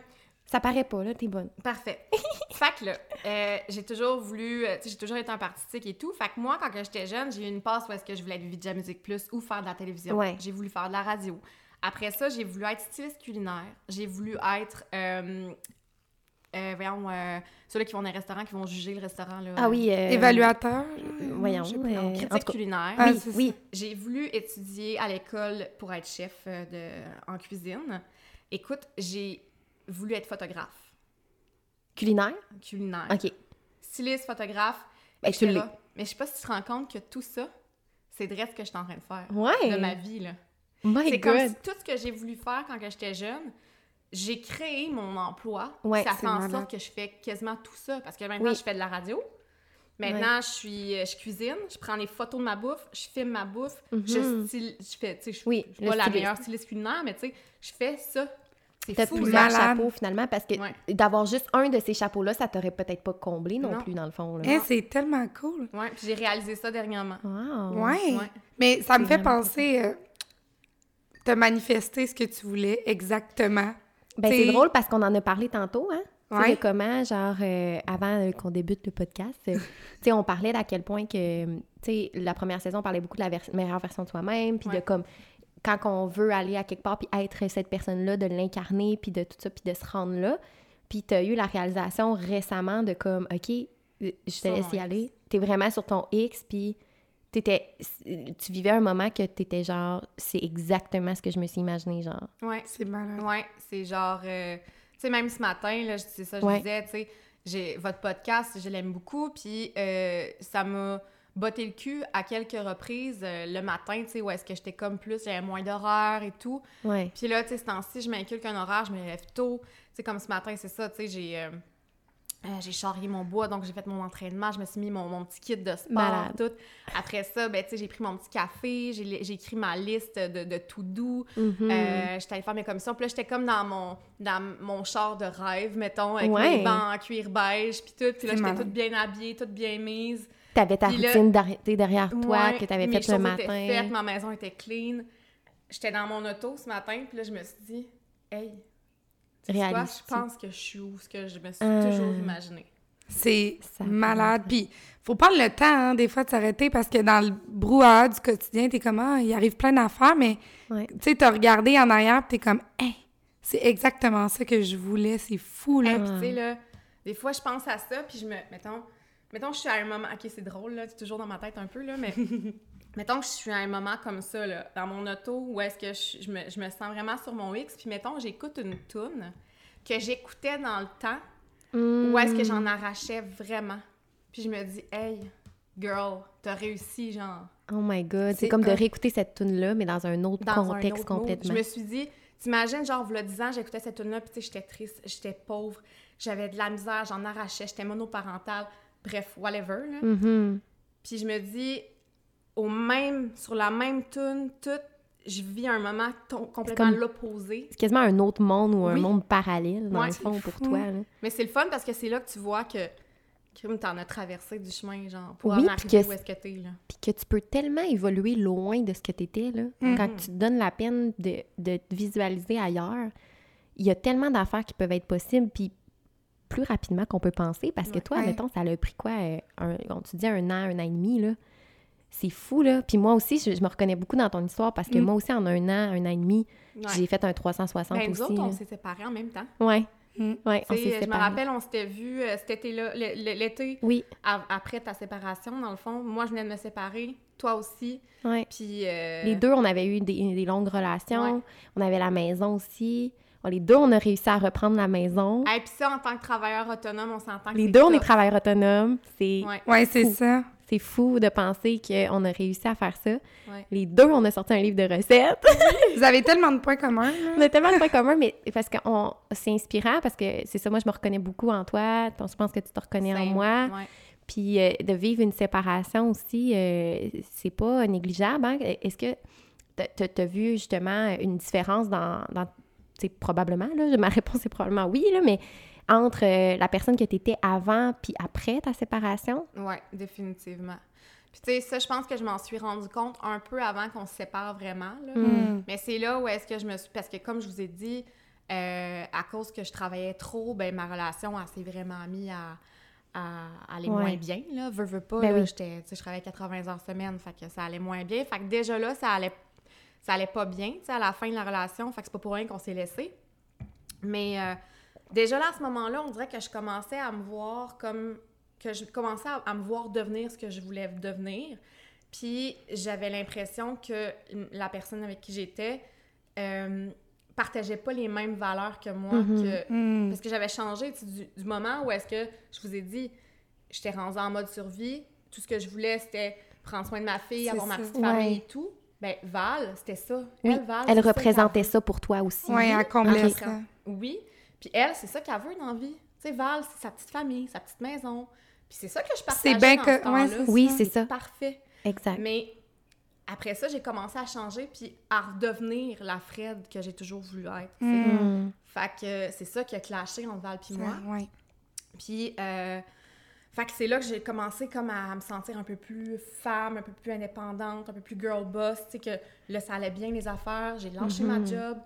B: Ça paraît pas, là, t'es bonne.
C: Parfait. fait que là, euh, j'ai toujours voulu, euh, tu sais, j'ai toujours été en artistique et tout. Fait que moi, quand j'étais jeune, j'ai eu une passe où est-ce que je voulais être VJ Music Plus ou faire de la télévision.
B: Ouais.
C: J'ai voulu faire de la radio. Après ça, j'ai voulu être styliste culinaire. J'ai voulu être, euh, euh, voyons, euh, ceux-là qui vont dans un restaurant, qui vont juger le restaurant. Là,
B: Ah oui. euh,
A: Évaluateur.
B: Voyons. Euh,
C: Critique culinaire.
A: Ah,
B: oui,
A: c'est
B: oui.
C: J'ai voulu étudier à l'école pour être chef de, en cuisine. Écoute, j'ai voulu être photographe
B: Culinaire?
C: culinaire.
B: Ok.
C: styliste, photographe,
B: Ben,
C: etc.
B: l'es.
C: Mais je sais pas si tu te rends compte que tout ça, c'est vrai ce que je suis en train de faire
B: Ouais.
C: de ma vie. là.
B: My
C: C'est comme si tout ce que j'ai voulu faire quand j'étais jeune, j'ai créé mon emploi.
B: Ouais,
C: ça fait en
A: malade.
C: sorte que je fais quasiment tout ça. Parce que maintenant,
B: Oui.
C: je fais de la radio. Maintenant, je suis, euh, je cuisine, je prends des photos de ma bouffe, je filme ma bouffe, je
B: Mhm.
C: style, je fais, tu sais, je
B: Oui,
C: je suis pas la meilleure styliste culinaire, mais tu sais, je fais ça. C'est
B: T'as plusieurs chapeaux finalement parce que
C: Ouais.
B: d'avoir juste un de ces chapeaux-là, ça t'aurait peut-être pas comblé non,
C: Non.
B: plus dans le fond. Là.
A: Eh, c'est tellement cool.
C: Ouais, puis j'ai réalisé ça dernièrement.
B: Wow.
A: Ouais.
C: Ouais.
A: Mais ça me fait penser, euh, te manifester ce que tu voulais exactement.
B: Ben, c'est drôle parce qu'on en a parlé tantôt, hein? Tu sais,
A: Ouais.
B: de comment, genre, euh, avant euh, qu'on débute le podcast, euh, tu sais, on parlait d'à quel point que, tu sais, la première saison, on parlait beaucoup de la meilleure version de soi-même, puis de comme, quand on veut aller à quelque part, puis être cette personne-là, de l'incarner, puis de tout ça, puis de se rendre là. Puis tu as eu la réalisation récemment de comme, OK, euh, je te laisse y aller. T'es vraiment sur ton X, puis t'étais, tu vivais un moment que t'étais genre, c'est exactement ce que je me suis imaginé, genre.
C: Ouais.
A: C'est malade.
C: Ouais, c'est genre, euh, tu sais, même ce matin, là, c'est ça, je
B: Ouais.
C: disais, tu sais, j'ai votre podcast, je l'aime beaucoup, puis euh, ça m'a botté le cul à quelques reprises euh, le matin, tu sais, où est-ce que j'étais comme plus, j'avais moins d'horaire et tout.
B: Ouais.
C: Puis là, tu sais, ce temps-ci, je m'inculque un horaire, je me lève tôt. Tu sais, comme ce matin, c'est ça, tu sais, j'ai... euh, euh, j'ai charrié mon bois, donc j'ai fait mon entraînement, je me suis mis mon, mon petit kit de sport,
B: Malade.
C: tout. Après ça, ben, j'ai pris mon petit café, j'ai écrit ma liste de, de tout doux.
B: Mhm.
C: Euh, j'étais allée faire mes commissions. Puis là, j'étais comme dans mon, dans mon char de rêve, mettons, avec
B: Ouais.
C: mes bancs en cuir beige, puis tout. Puis là, j'étais toute bien habillée, toute bien mise.
B: T'avais ta
C: Puis là-
B: routine d'arrêter derrière toi
C: Ouais,
B: que t'avais
C: mes
B: faite le
C: étaient
B: matin.
C: faites, ma maison était clean. J'étais dans mon auto ce matin, puis là, je me suis dit, hey, tu sais quoi,
B: Réalise-tu?
C: je pense que je suis où, ce que je me suis
B: Ah.
C: toujours imaginé.
A: C'est
B: Ça
A: malade. Puis, faut prendre le temps, hein, des fois, de s'arrêter parce que dans le brouhaha du quotidien, t'es comme, ah, il arrive plein d'affaires, mais
B: Ouais.
A: tu sais, t'as regardé en arrière, puis t'es comme, hey, c'est exactement ça que je voulais, c'est fou, là.
C: Puis tu sais, là, des fois, je pense à ça, puis je me... Mettons, mettons que je suis à un moment... OK, c'est drôle, là, c'est toujours dans ma tête un peu, là, mais... mettons que je suis à un moment comme ça, là, dans mon auto, où est-ce que je, je me, je me sens vraiment sur mon X, puis mettons, j'écoute une tune que j'écoutais dans le temps, où est-ce que j'en arrachais vraiment? Puis je me dis, hey, girl, t'as réussi, genre...
B: Oh my god, c'est comme de réécouter cette tune là mais dans un autre
C: dans
B: contexte
C: un autre mood.
B: complètement.
C: Je me suis dit, t'imagines, genre, v'là 10 ans, j'écoutais cette tune-là, puis tu sais, j'étais triste, j'étais pauvre, j'avais de la misère, j'en arrachais, j'étais monoparentale, bref, whatever, là.
B: Mhm.
C: Puis je me dis, au même, sur la même tune, tout, je vis un moment complètement l'opposé.
B: C'est quasiment un autre monde ou un
C: Oui.
B: monde parallèle dans
C: Ouais,
B: le fond pour toi. là.
C: Mais c'est le fun parce que c'est là que tu vois que, crime, t'en as traversé du chemin, genre, pour
B: Oui,
C: en arriver
B: que
C: où est-ce que t'es, là.
B: Puis que tu peux tellement évoluer loin de ce que tu étais, là.
C: Mhm.
B: Quand tu te donnes la peine de, de te visualiser ailleurs, il y a tellement d'affaires qui peuvent être possibles, puis plus rapidement qu'on peut penser. Parce que toi,
A: Ouais.
B: mettons, ça a pris quoi? euh, un, on te dit un an, un an et demi, là? C'est fou, là. Puis moi aussi, je, je me reconnais beaucoup dans ton histoire parce que
A: Mm.
B: moi aussi, en un an, un an et demi,
C: Ouais.
B: j'ai fait un 360
C: Ben, nous
B: aussi.
C: autres, on s'est séparés en même temps.
B: Ouais.
A: Mm.
B: Ouais, on s'est
C: je me rappelle, on s'était vus euh, cet été-là, l'été,
B: Oui,
C: après ta séparation, dans le fond. Moi, je venais de me séparer, toi aussi.
B: ouais.
C: Puis. euh,
B: Les deux, on avait eu des, des longues relations.
C: Ouais.
B: On avait la maison aussi. Bon, les deux, on a réussi à reprendre la maison.
C: Et puis ça, en tant que travailleur autonome, on s'entend que
B: Les deux, on est travailleurs autonomes. C'est
C: Ouais.
A: Ouais, c'est ça.
B: c'est fou de penser qu'on a réussi à faire ça.
C: Ouais.
B: Les deux, on a sorti un livre de recettes.
A: Vous avez tellement de points communs, là.
B: on a tellement de points communs, mais parce que c'est inspirant, parce que c'est ça, moi, je me reconnais beaucoup en toi. Je pense que tu te reconnais en moi.
C: Ouais.
B: Puis euh, de vivre une séparation aussi, euh, c'est pas négligeable. hein. Est-ce que tu as vu justement une différence dans. dans probablement, là, ma réponse est probablement oui, là, mais entre euh, la personne que tu étais avant puis après ta séparation?
C: Ouais, définitivement. Puis tu sais, ça, je pense que je m'en suis rendu compte un peu avant qu'on se sépare vraiment. là.
A: Mm.
C: Mais c'est là où est-ce que je me suis... Parce que comme je vous ai dit, euh, à cause que je travaillais trop, ben ma relation, elle s'est vraiment mise à, à aller
B: Ouais.
C: moins bien, là. Veux, veux pas,
B: Ben
C: là,
B: oui.
C: je travaillais 80 heures semaine, fait que ça allait moins bien. Fait que déjà là, ça allait, ça allait pas bien, tu sais, à la fin de la relation. Fait que c'est pas pour rien qu'on s'est laissé. Mais euh, déjà là, à ce moment-là, on dirait que je commençais à me voir comme... que je commençais à, à me voir devenir ce que je voulais devenir. Puis j'avais l'impression que la personne avec qui j'étais euh, partageait pas les mêmes valeurs que moi.
B: Mhm.
C: que...
A: Mm.
C: Parce que j'avais changé tu sais, du, du moment où est-ce que je vous ai dit, j'étais rendue en mode survie. Tout ce que je voulais, c'était prendre soin de ma fille, avoir ma petite famille
B: Ouais.
C: et tout. Ben, Val, c'était ça.
B: Oui,
C: elle, Val,
B: Elle
C: ça
B: représentait ça pour toi aussi.
A: Ouais, elle comblait
C: Ok.
A: ça.
C: oui. Puis elle, c'est ça qu'elle veut dans la vie. Tu sais, Val, c'est sa petite famille, sa petite maison. Puis c'est ça que je partageais
A: bien
C: dans
A: que-
C: ce temps-là.
A: ouais, c'est
B: Oui, c'est ça.
C: Parfait.
B: Exact.
C: Mais après ça, j'ai commencé à changer puis à redevenir la Fred que j'ai toujours voulu être. tu sais.
A: Mm.
B: Mm.
C: Fait que c'est ça qui a clashé entre Val puis moi.
A: Ouais.
C: Puis, euh, fait que c'est là que j'ai commencé comme à me sentir un peu plus femme, un peu plus indépendante, un peu plus girl boss, tu sais, que là, ça allait bien les affaires, j'ai lâché ma
B: Mhm.
C: job,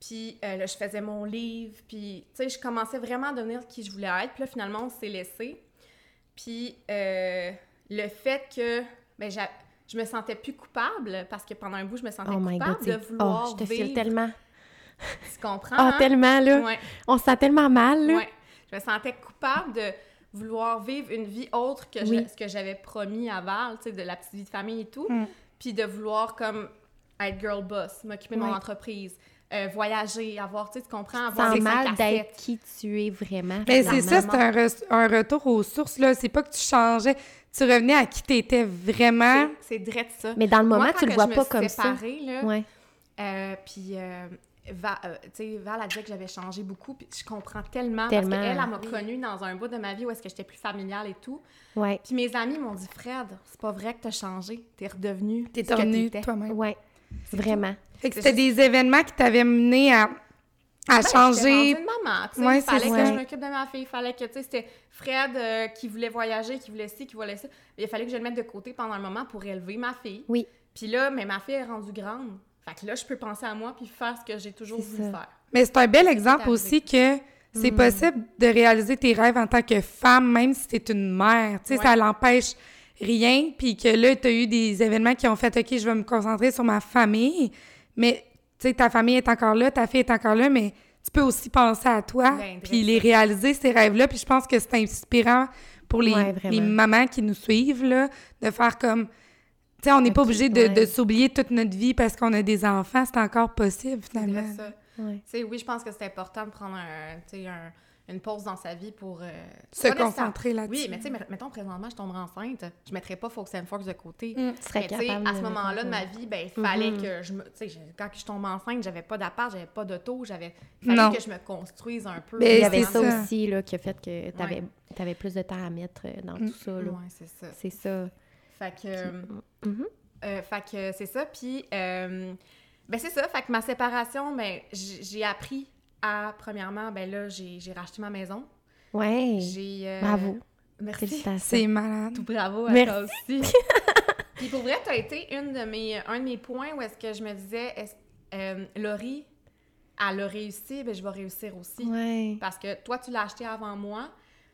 C: puis euh, là, je faisais mon livre, puis, tu sais, je commençais vraiment à devenir qui je voulais être, puis là, finalement, on s'est laissé. Puis, euh, le fait que, ben, je me sentais plus coupable, parce que pendant un bout, je me sentais
B: Oh
C: coupable
B: God,
C: de
B: c'est-
C: vouloir
B: oh, je te
C: vivre,
B: file tellement.
C: tu comprends, hein?
B: tellement, là.
C: Ouais.
B: On se sent tellement mal, là.
C: Ouais. Je me sentais coupable de vouloir vivre une vie autre que je- ce que j'avais promis à Val, tu sais, de la petite vie de famille et tout.
A: Mm.
C: Puis de vouloir comme être girl boss, m'occuper de mon entreprise, euh, voyager, avoir, tu sais, tu comprends, avoir
B: Sans
C: des
B: mal d'être qui tu es vraiment.
A: Mais c'est ça, c'est un, re- un retour aux sources, là. C'est pas que tu changeais, tu revenais à qui t'étais vraiment.
C: C'est direct ça.
B: Mais dans le moment,
C: Moi,
B: tu le vois
C: je me
B: pas
C: suis
B: comme ça.
C: séparée, là,
B: Ouais.
C: Euh, puis, euh, Val, euh, tu sais, Val a dit que j'avais changé beaucoup, puis je comprends tellement,
B: Tellement.
C: parce qu'elle, elle m'a connue dans un bout de ma vie où est-ce que j'étais plus familiale et tout.
B: Ouais.
C: Puis mes amis m'ont dit, Fred, c'est pas vrai que t'as changé, t'es redevenu
A: T'es
C: t'étais.
A: toi-même.
B: Ouais. Vraiment.
A: Fait que
C: C'est
A: c'était des événements qui t'avaient mené à, à
C: Ben,
A: changer.
C: une maman, tu sais.
A: Ouais,
C: il fallait que je m'occupe de ma fille. Il fallait que, tu sais, c'était Fred euh, qui voulait voyager, qui voulait ci, qui voulait ça. Il fallait que je le mette de côté pendant un moment pour élever ma fille.
B: Oui.
C: Puis là, mais ma fille est rendue grande. Fait que là, je peux penser à moi puis faire ce que j'ai toujours voulu
B: ça.
C: faire.
A: Mais c'est un bel exemple aussi que c'est
B: Mm.
A: possible de réaliser tes rêves en tant que femme, même si t'es une mère. Tu sais,
C: Ouais.
A: ça l'empêche rien. Puis que là, t'as eu des événements qui ont fait, OK, je vais me concentrer sur ma famille. Mais, tu sais, ta famille est encore là, ta fille est encore là, mais tu peux aussi penser à toi,
C: Ben,
A: puis les réaliser, ces rêves-là. Puis je pense que c'est inspirant pour les,
B: Ouais,
A: les mamans qui nous suivent, là, de faire comme... Tu sais, on n'est pas obligé de, de s'oublier toute notre vie parce qu'on a des enfants. C'est encore possible,
C: C'est
A: finalement.
C: ça.
B: Ouais.
C: Tu sais, oui, je pense que c'est important de prendre un, tu sais, un- une pause dans sa vie pour... euh,
A: Se concentrer là-dessus.
C: Oui, mais tu sais, met- mettons, présentement, je tomberais enceinte, je mettrais pas Fox and Fox de côté.
A: Mm.
B: Tu serais capable
C: à ce moment-là de ma vie, ben, il fallait
B: Mhm.
C: que je me... Tu sais, quand je tombe enceinte, j'avais pas d'appart, j'avais pas d'auto, j'avais... Il fallait
A: Non.
C: que je me construise un peu.
A: Mais
B: Il y avait
A: c'est
B: ça,
A: ça.
B: aussi là, qui a fait que tu avais,
C: Ouais.
B: plus de temps à mettre euh, dans
A: Mm.
B: tout ça. là.
C: Ouais, c'est ça.
B: C'est ça.
C: Fait que... euh,
B: Mhm.
C: euh, fait que c'est ça, puis... euh, ben, c'est ça, fait que ma séparation, ben, j'ai appris à... Premièrement, ben là, j'ai racheté ma maison.
B: Ouais.
C: J'ai... euh,
B: Bravo.
C: Merci.
A: C'est malade.
C: Tout bravo à
B: Merci.
C: toi aussi. Puis pour vrai, t'as été une de mes, un de mes points où est-ce que je me disais, est-ce- euh, Laurie, elle a réussi, ben je vais réussir aussi.
B: Ouais.
C: Parce que toi, tu l'as acheté avant moi.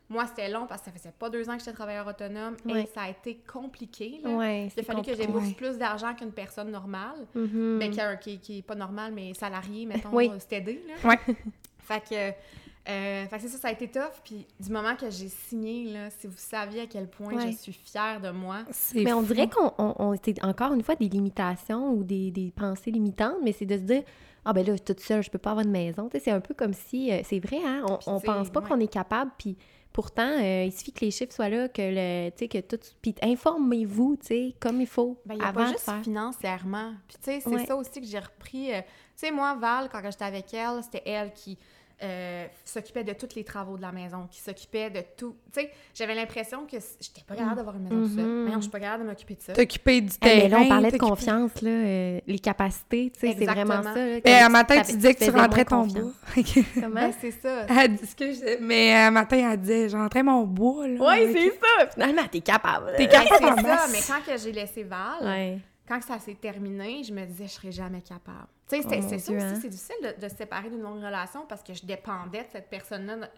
C: Moi, c'était long parce que ça faisait pas deux ans que j'étais travailleur autonome
B: Ouais.
C: et ça a été compliqué. là.
B: Ouais.
C: Il
B: c'est
C: a fallu que j'ai beaucoup
A: Ouais.
C: plus d'argent qu'une personne normale.
B: Mhm.
C: Mais qui, qui, qui est pas normale, mais salarié, mettons,
B: Oui.
C: euh, stédé, là.
A: Ouais.
C: Fait que, euh, fait que c'est ça, ça a été tough. Puis du moment que j'ai signé, là, si vous saviez à quel point
B: Ouais.
C: je suis fière de moi.
A: C'est
B: Mais on dirait qu'on on, on- c'est encore une fois des limitations ou des, des pensées limitantes, mais c'est de se dire Ah, ben là, toute seule, je peux pas avoir de maison. C'est un peu comme si. euh, c'est vrai, hein? On, on pense pas
C: ouais.
B: qu'on est capable, puis pourtant, euh, il suffit que les chiffres soient là, que le. Tu sais, que tout. Puis informez-vous, tu sais, comme il faut.
C: Ben, il n'y a
B: avant
C: pas juste
B: faire.
C: financièrement. Puis, tu sais, c'est
B: Ouais.
C: ça aussi que j'ai repris. euh, tu sais, moi, Val, quand j'étais avec elle, c'était elle qui euh, s'occupait de tous les travaux de la maison, qui s'occupait de tout. Tu sais, j'avais l'impression que j'étais pas capable d'avoir une maison toute seule.
B: Mhm.
C: Mais non, je suis pas capable de m'occuper de ça.
A: T'occuper du terrain.
B: mais là, on parlait de confiance, là, euh, les capacités, tu sais, c'est vraiment ça. là,
A: Mais un matin, tu disais que tu rentrais ton bois.
B: Comment?
C: Ben, c'est ça.
A: Elle dit ce que je- Mais un matin, elle disait, je rentrais mon bois, là.
B: Oui,
A: avec-
B: c'est ça! Finalement, t'es capable.
A: T'es
C: Ben,
A: capable en
C: c'est ça, mais quand que j'ai laissé Val,
B: Ouais.
C: quand que ça s'est terminé, je me disais, je serais jamais capable. Tu sais,
B: Oh
C: c'est ça aussi,
B: hein.
C: c'est difficile de, de se séparer d'une longue relation parce que je dépendais de cette personne-là.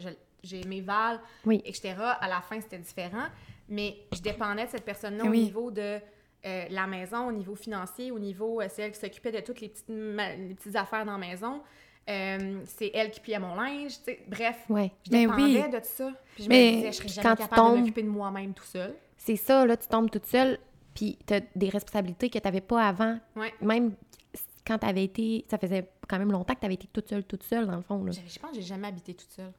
C: J'ai aimé Val,
B: Oui.
C: etc. À la fin, c'était différent, mais je dépendais de cette personne-là au niveau de euh, la maison, au niveau financier, au niveau... euh, c'est elle qui s'occupait de toutes les petites, les petites affaires dans la maison. Euh, c'est elle qui pliait mon linge. tu sais. Bref,
B: Ouais.
C: je dépendais
A: oui.
C: de ça. Puis je
A: Mais
C: me disais, je serais jamais capable de
B: tombes-
C: m'occuper de moi-même tout seul.
B: C'est ça, là, tu tombes toute seule, puis tu as des responsabilités que tu n'avais pas avant.
C: Ouais.
B: Même quand tu avais été. Ça faisait quand même longtemps que tu avais été toute seule, toute seule, dans le fond. Là.
C: Je je pense que j'ai jamais habité toute seule.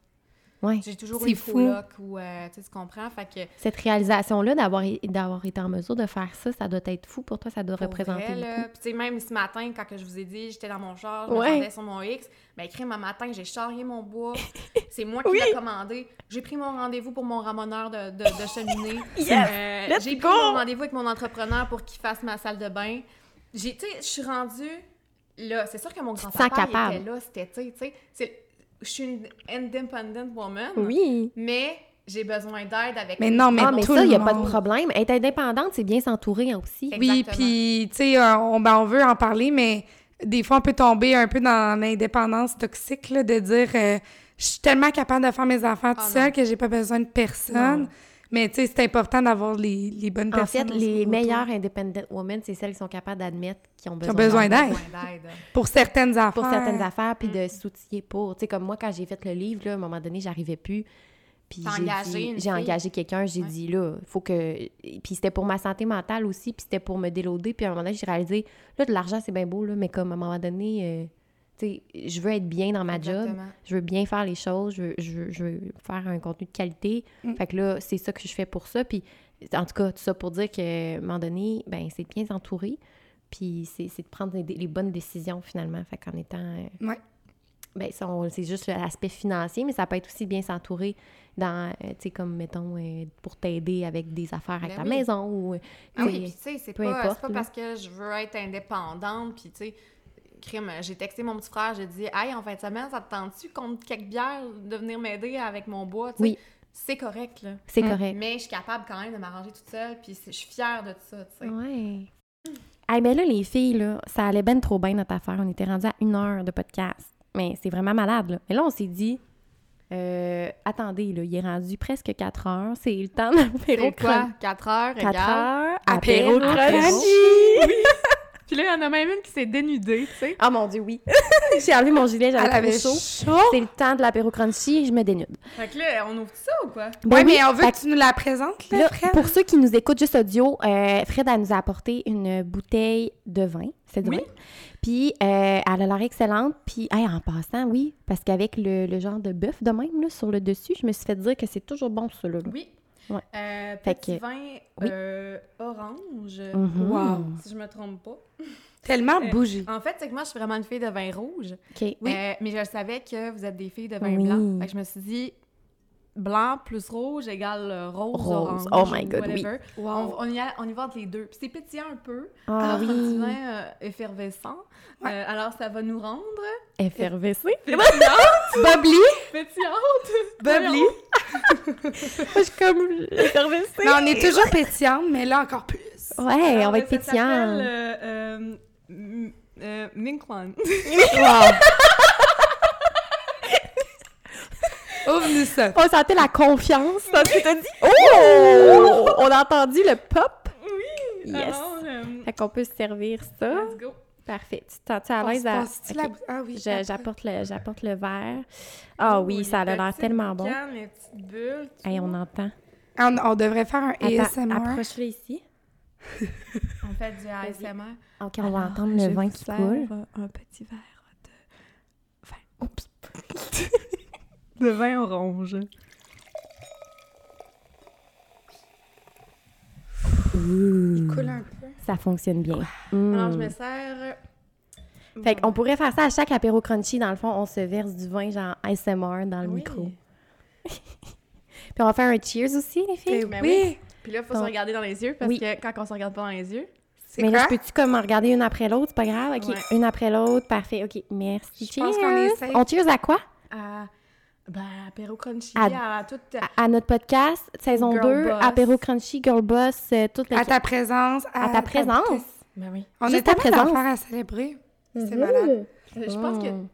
B: Ouais.
C: J'ai toujours eu une
A: fou.
C: coloc ou, euh, tu comprends? Fait que,
B: Cette réalisation-là d'avoir d'avoir été en mesure de faire ça, ça doit être fou pour toi, ça doit
C: pour
B: représenter
C: vrai, là, même ce matin, quand que je vous ai dit, j'étais dans mon char, je
B: Ouais.
C: me sur mon X, ben, écrit un matin, j'ai charrié mon bois. C'est moi qui
B: Oui.
C: l'ai commandé. J'ai pris mon rendez-vous pour mon ramoneur de, de, de cheminée.
B: Yes!
C: Euh, j'ai
B: go!
C: pris mon rendez-vous avec mon entrepreneur pour qu'il fasse ma salle de bain. J'ai, tu sais, je suis rendue là. C'est sûr que mon grand-papa était là, c'était, tu sais, tu sais, c'est- je suis une independent woman,
B: Oui.
C: mais j'ai besoin d'aide avec
A: Mais non, mais
B: ah, mais
A: tout
B: ça, il n'y a pas de problème. Être indépendante, c'est bien s'entourer aussi.
A: Oui, puis, tu sais, euh, on, ben, on veut en parler, mais des fois, on peut tomber un peu dans l'indépendance toxique, là, de dire euh, je suis tellement capable de faire mes affaires tout
C: Ah,
A: seul
C: non.
A: que j'ai pas besoin de personne.
C: Non.
A: Mais, tu sais, c'est important d'avoir les, les bonnes
B: En
A: personnes.
B: fait,
A: aussi
B: les meilleures independent women, c'est celles qui sont capables d'admettre qu'ils ont besoin,
A: besoin d'aide. Pour certaines affaires.
B: pour certaines affaires, puis
C: Mm.
B: de s'outiller pour. Tu sais, comme moi, quand j'ai fait le livre, là, à un moment donné, j'arrivais plus. Puis j'ai
C: engagé
B: quelqu'un, j'ai
C: Ouais.
B: dit là, faut que. Puis c'était pour ma santé mentale aussi, puis c'était pour me déloader. Puis à un moment donné, j'ai réalisé, là, de l'argent, c'est bien beau, là, mais comme à un moment donné, euh, je veux être bien dans ma job, je veux bien faire les choses, je veux, je veux, je veux faire un contenu de qualité.
A: Mm.
B: Fait que là, c'est ça que je fais pour ça. Puis, en tout cas, tout ça pour dire qu'à un moment donné, ben, c'est de bien s'entourer. Puis, c'est c'est de prendre les, les bonnes décisions, finalement. Fait qu'en étant. euh,
A: Ouais.
B: ben, c'est juste l'aspect financier, mais ça peut être aussi bien s'entourer dans, euh, tu sais, comme, mettons, euh, pour t'aider avec des affaires avec
C: Ben
B: ta maison ou. euh,
C: Ah oui, puis tu sais, c'est pas, pas parce que je veux être indépendante, puis tu sais, crime, j'ai texté mon petit frère, j'ai dit « Hey, en fin de semaine, ça te tente-tu contre quelques bières de venir m'aider avec mon bois? »
B: Oui.
C: C'est correct, là.
B: c'est correct.
C: Mais je suis capable quand même de m'arranger toute seule, puis je suis fière de ça, tu sais.
B: Ouais. Hey, ben là, les filles, là, ça allait ben trop bien notre affaire. On était rendu à une heure de podcast. Mais c'est vraiment malade, là. Mais là, on s'est dit, euh, attendez, là, il est rendu presque 4 heures. C'est le temps de l'apéro
C: C'est quoi? 4 heures,
B: 4
C: égale.
B: heures,
A: Apéro
B: apéro
A: crunchy.
B: crunchy.
C: Puis là, il y en a même une qui s'est dénudée, tu sais.
B: Ah mon Dieu, oui. J'ai enlevé mon gilet, j'avais trop chaud.
A: chaud?
B: C'est le temps de l'apéro crunchy, je me dénude.
C: Fait que là, on ouvre ça ou quoi?
B: Ben
A: ouais,
B: oui,
A: mais on veut
B: fait
A: que tu nous la présentes, là,
B: Là,
A: Fred?
B: pour ceux qui nous écoutent juste audio, euh, Fred, elle nous a apporté une bouteille de vin. C'est du
C: Oui.
B: vin. Puis, euh, elle a l'air excellente. Puis, hey, en passant, oui, parce qu'avec le, le genre de bœuf de même, là, sur le dessus, je me suis fait dire que c'est toujours bon, ça, là.
C: Oui.
B: Ouais.
C: Euh,
B: Fait
C: petit
B: que-
C: vin
B: oui.
C: euh, orange,
B: Mhm.
A: Wow.
C: si je me trompe pas.
A: Tellement
C: Euh,
A: bougie.
C: En fait, c'est que moi, je suis vraiment une fille de vin rouge.
B: OK.
A: Oui.
C: Euh, mais je savais que vous êtes des filles de vin
B: Oui.
C: blanc. Fait que je me suis dit, blanc plus rouge égale rose,
B: Rose.
C: orange.
B: Oh my God, oui.
C: whatever.
A: Wow.
C: On, on y a, on y va entre les deux. Puis c'est pétillant un peu.
B: Ah
C: Alors, c'est un petit
B: oui.
C: vin euh, effervescent.
A: Ouais.
C: Euh, alors, ça va nous rendre
B: Effervescé.
C: pétillante.
A: Bubbly.
C: pétillante.
A: Bubbly.
B: Je suis comme effervescée.
A: Mais on est toujours pétillante, mais là encore plus.
B: Ouais,
C: Alors,
B: on va être
C: ça
B: pétillant.
C: s'appelle, euh, euh, euh, Minkwan.
A: Wow. Ouvre-nous ça.
B: On sentait la confiance dans ce que t'as dit. Oh! On a entendu le pop.
C: Oui.
B: Yes.
C: Alors, euh,
B: Fait qu'on peut se servir ça.
C: let's go.
B: Parfait. Tu te sens à
A: On
B: l'aise
A: se
B: à...
A: passe-tu
B: Ok.
A: la Ah oui.
B: J'apporte le, j'apporte le verre. Ah
C: Oh,
B: oui, ça a l'air tellement bon.
C: les petites bulles.
B: Hey, on entend.
A: On, on devrait faire un
B: Attends,
A: ASMR.
B: approche-le ici.
C: On fait du ASMR.
B: OK, on va
C: Alors,
B: entendre le vin qui coule.
C: Un petit verre de vin. Oups. de vin orange.
A: Coule un peu.
B: Ça fonctionne bien.
C: Alors, je
B: Mm.
C: me sers.
B: Fait qu'on pourrait faire ça à chaque apéro crunchy. Dans le fond, on se verse du vin genre ASMR dans le
C: Oui.
B: micro. Puis on va faire un cheers aussi, les filles.
C: Ben
A: oui.
C: Puis là, il faut
B: Bon.
C: se regarder dans les yeux parce
B: Oui.
C: que quand on se regarde pas dans les yeux,
A: C'est
B: Mais là,
A: quoi?
B: je peux-tu comme en regarder une après l'autre? C'est pas grave? OK,
C: Ouais.
B: une après l'autre. Parfait. OK, merci.
A: Je pense qu'on est
B: Cheers!
A: safe.
B: On cheers à quoi?
C: à. Ben, apéro crunchy,
B: À-
C: à, toute.
B: À, à notre podcast, saison
C: Girl
B: 2,
C: Boss.
B: apéro crunchy, girl boss, euh, toute la...
A: À ta présence.
B: À ta présence.
C: Ben oui.
A: On
B: Juste
A: a
B: ta
A: tellement
B: présence.
A: d'affaires à célébrer. C'est
B: Mhm.
A: malade.
C: Euh, Je pense que
B: Mm.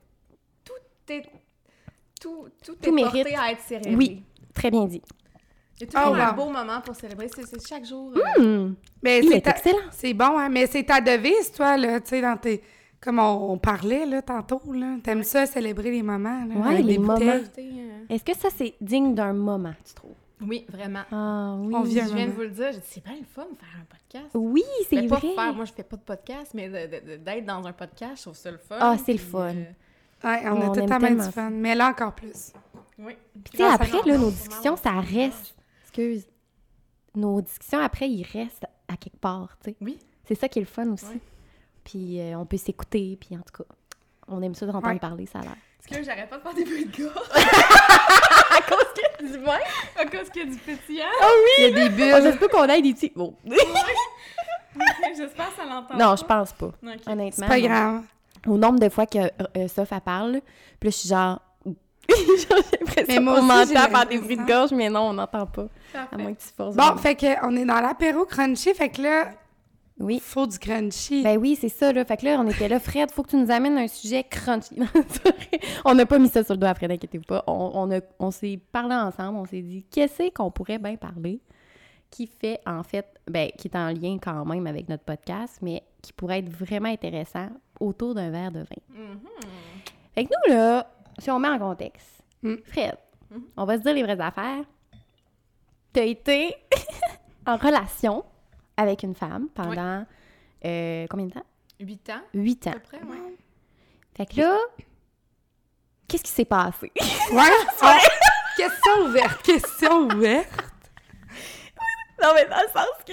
C: t'es- tout, tout,
B: Tout
C: est
B: mérite.
C: porté à être célébré.
B: Oui. Très bien dit.
C: Il y a toujours
A: Oh,
C: un
A: wow.
C: beau moment pour célébrer. C'est c'est chaque jour. euh,
B: Hmm.
A: Mais
B: Il
A: c'est
B: est
A: ta-
B: excellent.
A: C'est bon, hein? Mais c'est ta devise, toi, là, tu sais, dans tes... Comme on, on parlait, là, tantôt, là. T'aimes ça, célébrer les moments, là,
B: Ouais, les moments.
C: euh,
B: Est-ce que ça, c'est digne d'un moment, tu trouves?
C: Oui, vraiment.
B: Ah oui.
A: On un
C: Je viens de vous le dire, j'ai dit, c'est bien le fun de faire un podcast.
B: Oui, c'est
C: pas
B: vrai.
C: faire, moi je fais pas de podcast, mais de- de- de- d'être dans un podcast, je trouve ça le fun.
B: Ah, c'est le
C: Puis,
B: fun.
C: euh,
A: Ouais, on,
B: On
A: a
B: tellement
A: du fun. Mais là, encore plus.
C: oui.
B: Tu sais, après, là, nos discussions, ça reste. Excuse. Nos discussions, après, ils restent à quelque part, tu sais.
C: Oui.
B: C'est ça qui est le fun aussi. Puis euh, on peut s'écouter, puis en tout cas, on aime ça d'entendre
A: Ouais.
B: parler, ça a l'air.
C: Parce que j'arrête pas de faire des bruits de gorge. à cause qu'il y a du vin? À cause qu'il y a du pétillant.
A: Il y a des
B: Oh,
A: bulles.
B: J'espère qu'on ait des petits... Bon.
C: J'espère que ça l'entend.
B: non, je pense pas, honnêtement.
A: C'est pas grave.
B: Au nombre de fois que euh, Soph, elle parle, puis là, je suis genre... j'ai l'impression qu'on m'entend faire des bruits de gorge, mais non, on n'entend pas. À moins que tu forces.
A: Bon,
B: vraiment.
A: fait qu'on est dans l'apéro crunchy, fait que là,
B: Oui.
A: faut du crunchy.
B: Ben oui, c'est ça, là. Fait que là, on était là, Fred, faut que tu nous amènes un sujet crunchy. On n'a pas mis ça sur le doigt après, n'inquiétez-vous pas. On, on, a- on s'est parlé ensemble, on s'est dit, qu'est-ce qu'on pourrait bien parler qui fait, en fait, ben, qui est en lien quand même avec notre podcast, mais qui pourrait être vraiment intéressant autour d'un verre de vin.
C: Mhm.
B: Fait que nous, là, si on met en contexte,
A: Mm.
B: Fred,
C: Mm.
B: on va se dire les vraies affaires. T'as été en relation avec une femme pendant euh, combien de temps?
C: Huit ans,
B: Huit
C: à
B: ans.
C: peu près, ouais.
B: Fait que là, qu'est-ce qui s'est passé?
A: Ouais. Ah, question ouverte. Question ouverte.
B: non, mais dans le sens que...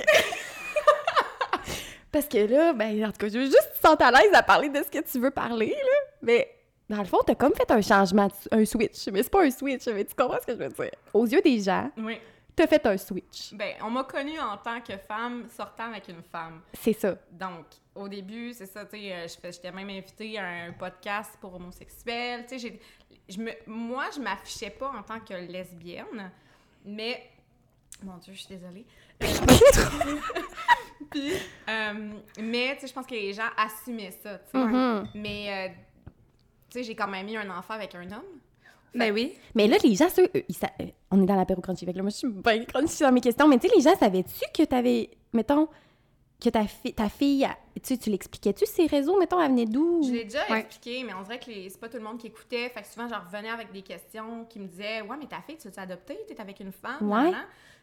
B: Parce que là, ben, en tout cas, je veux juste que tu te sentes à l'aise à parler de ce que tu veux parler, là. Mais dans le fond, t'as comme fait un changement, un switch. Mais c'est pas un switch, mais tu comprends ce que je veux dire? Aux yeux des gens,
C: Oui.
B: T'as fait un switch.
C: Ben, on m'a connue en tant que femme sortant avec une femme.
B: C'est ça.
C: Donc, au début, c'est ça, tu sais, euh, j'étais même invitée à un podcast pour homosexuels. Tu sais, moi, je m'affichais pas en tant que lesbienne, mais. Mon Dieu, je suis désolée. Puis, euh, mais, tu sais, je pense que les gens assumaient ça, tu sais.
B: Mhm.
C: Mais, euh, tu sais, j'ai quand même eu un enfant avec un homme.
A: Ben oui.
B: Mais là, les gens, eux, ils sa- euh, on est dans l'apéro crunchy. Fait que là, moi, je suis bien crunchy dans mes questions. Mais tu sais, les gens, savais-tu que t'avais, mettons, que ta, fi- ta fille, tu sais, tu l'expliquais-tu, ces réseaux, mettons, elle venait d'où?
C: Je l'ai déjà
A: Ouais.
C: expliqué, mais on dirait que c'est pas tout le monde qui écoutait. Fait que souvent, j'en revenais avec des questions qui me disaient Ouais, mais ta fille, tu l'as adoptée T'es avec une femme?
B: Ouais.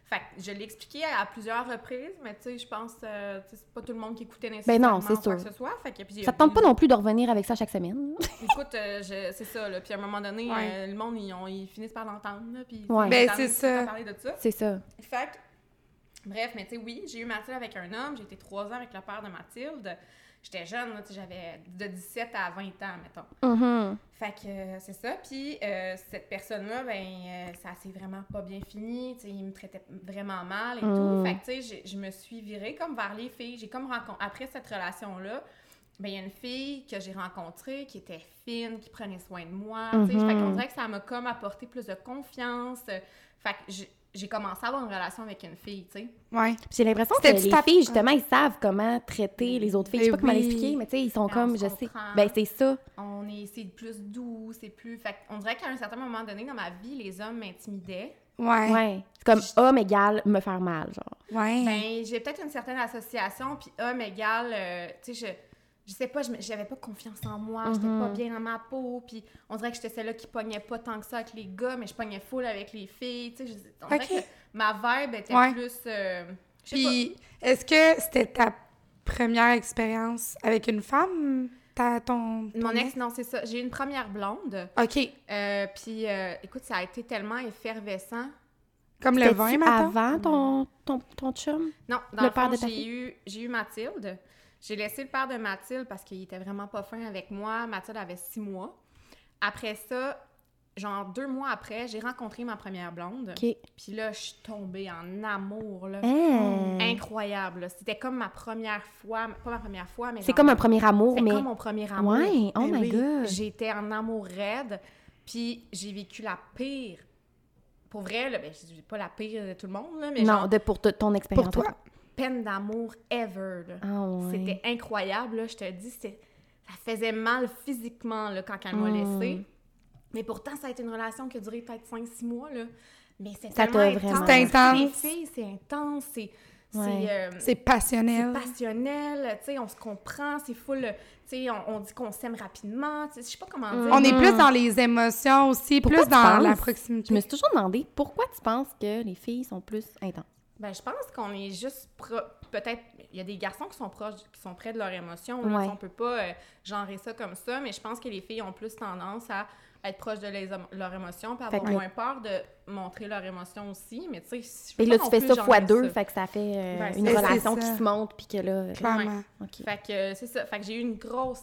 C: Fait que je l'ai expliqué à plusieurs reprises, mais tu sais, je pense euh, tu sais, c'est pas tout le monde qui écoutait nécessairement.
B: Ben non, c'est sûr.
C: que ce soit. Fait que, puis,
B: Ça te tente pas non plus de revenir avec ça chaque semaine?
C: Écoute, euh, je- c'est ça, là. Puis à un moment donné,
A: Ouais.
C: euh, le monde, ils, ont- ils finissent par l'entendre, Puis
A: Ben, c'est
C: ils
A: ça.
C: t'en parler de ça.
B: C'est ça.
C: Fait que, bref, mais tu sais, oui, j'ai eu Mathilde avec un homme, j'ai été trois ans avec le père de Mathilde. J'étais jeune, là, tu sais, j'avais de 17 à 20 ans, mettons.
B: Mhm.
C: Fait que euh, c'est ça. Puis euh, cette personne-là, ben, euh, ça s'est vraiment pas bien fini. Tu sais, il me traitait vraiment mal et
B: Mm.
C: tout. Fait que, tu sais, je me suis virée comme vers les filles. J'ai comme rencontré... Après cette relation-là, ben, il y a une fille que j'ai rencontrée qui était fine, qui prenait soin de moi. tu sais. Fait qu'on
B: Mhm.
C: dirait que ça m'a comme apporté plus de confiance. Fait que j'ai- commencé à avoir une relation avec une fille, tu sais.
A: Ouais.
B: J'ai l'impression que les
A: ta-
B: filles, justement, ils savent comment traiter les autres filles. Je sais pas
A: Ben
B: comment
A: oui.
B: l'expliquer, mais tu sais, ils sont
C: Ben, on
B: comme, je sais. Ben, c'est ça.
C: On est, c'est plus doux, c'est plus... Fait qu'on dirait qu'à un certain moment donné dans ma vie, les hommes m'intimidaient.
A: Ouais.
B: Ouais. C'est comme homme égal me faire mal, genre.
A: Ouais.
C: Ben, j'ai peut-être une certaine association, puis homme égal, euh, tu sais, je, je sais pas, j'avais pas confiance en moi, j'étais pas
B: Mhm.
C: bien dans ma peau, puis on dirait que j'étais celle-là qui pognait pas tant que ça avec les gars, mais je pognais full avec les filles, tu sais, on dirait que ma vibe était
A: Ouais.
C: plus, euh,
A: Puis, est-ce que c'était ta première expérience avec une femme, ta, ton,
C: pas. Mon
A: ton
C: ex, non, c'est ça. J'ai eu une première blonde,
A: OK.
C: euh, puis euh, écoute, ça a été tellement effervescent.
A: Comme le vin, maintenant?
B: avant ton, ton, ton chum?
C: Non, dans
B: Le
C: le, j'ai eu, j'ai eu Mathilde. J'ai laissé le père de Mathilde parce qu'il était vraiment pas fin avec moi. Mathilde avait six mois. Après ça, genre deux mois après, j'ai rencontré ma première blonde. Puis là, je suis tombée en amour, là.
B: Hein?
C: Incroyable. C'était comme ma première fois, pas ma première fois, mais
B: C'est comme un premier amour, mais.
C: comme mon premier amour.
B: Ouais, oh
C: Ben
B: my
C: oui.
B: God.
C: J'étais en amour raide, puis j'ai vécu la pire. Pour vrai, là, ben, je dis pas la pire de tout le monde, là, mais
B: Non,
C: genre
B: de, pour ton expérience.
A: Pour toi.
C: Peine d'amour ever. là.
B: Ah ouais.
C: C'était incroyable, là, je te dis, c'est- ça faisait mal physiquement là, quand elle m'a
B: Mm.
C: laissé. Mais pourtant, ça a été une relation qui a duré peut-être 5-6 mois. Là. Mais c'est
B: Ça
C: tellement intense.
B: vraiment-
A: C'est intense.
C: Les filles, c'est intense, c'est euh,
A: C'est
C: c'est
A: passionnel.
C: passionnel, tu sais, on se comprend, c'est full, tu sais, on, on dit qu'on s'aime rapidement, je sais pas comment
B: Mm.
C: dire.
A: On est plus dans les émotions aussi,
B: Pourquoi
A: plus dans la proximité.
B: Je me suis toujours demandé pourquoi tu penses que les filles sont plus intenses?
C: Ben, je pense qu'on est juste pro- peut-être il y a des garçons qui sont proches qui sont près de leur émotion là,
B: Ouais.
C: on peut pas euh, genrer ça comme ça mais je pense que les filles ont plus tendance à être proches de les- leur émotion puis avoir
B: que-
C: moins peur de montrer leur émotion aussi mais tu sais je
B: Et là,
C: pas
B: tu fais
C: plus
B: ça fois deux, fait que ça fait euh,
C: Ben,
B: une relation qui
A: ça.
B: se monte, puis que là.
A: Clairement.
B: OK.
C: fait que euh, c'est ça fait que j'ai eu une grosse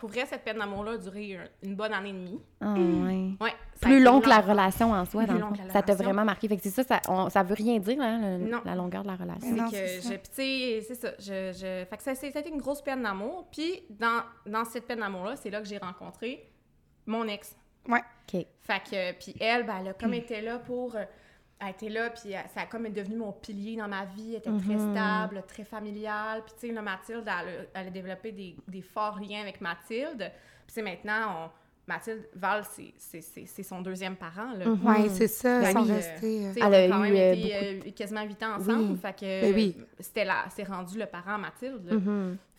C: pour vrai cette peine d'amour là a duré euh, une bonne année et demie
B: Ah, ouais.
C: ouais a
B: Plus long que la relation en soi,
C: Plus
B: dans
C: que
B: Ça t'a vraiment marqué. Fait que c'est ça, ça, on- ça veut rien dire, hein, le-
C: Non.
B: la longueur de la relation.
C: C'est
A: Non,
C: que
A: c'est
C: sais, c'est ça. Je, je, fait que ça, c'est- ça a été une grosse peine d'amour. Puis dans, dans cette peine d'amour-là, c'est là que j'ai rencontré mon ex.
A: Ouais.
B: OK.
C: Fait que, puis elle, ben, elle a comme été là pour... euh, Elle était là, puis elle- ça a comme devenu mon pilier dans ma vie. Elle était très
B: Mhm.
C: stable, très familiale. Puis, tu sais, Mathilde, elle a, elle a développé des, des forts liens avec Mathilde. Puis, c'est maintenant, on- Mathilde, Val, c'est- c'est c'est- c'est son deuxième parent, là.
B: Mhm.
A: Ouais, c'est ça,
C: Ben
A: ils sont
C: oui, euh,
A: restés. euh,
C: Tu sais,
B: Elle a
C: quand
B: eu,
C: même
B: euh,
C: été euh, quasiment huit ans ensemble.
B: Oui.
C: Fait que
A: Ben oui.
C: c'était là, c'est rendu le parent à Mathilde. là.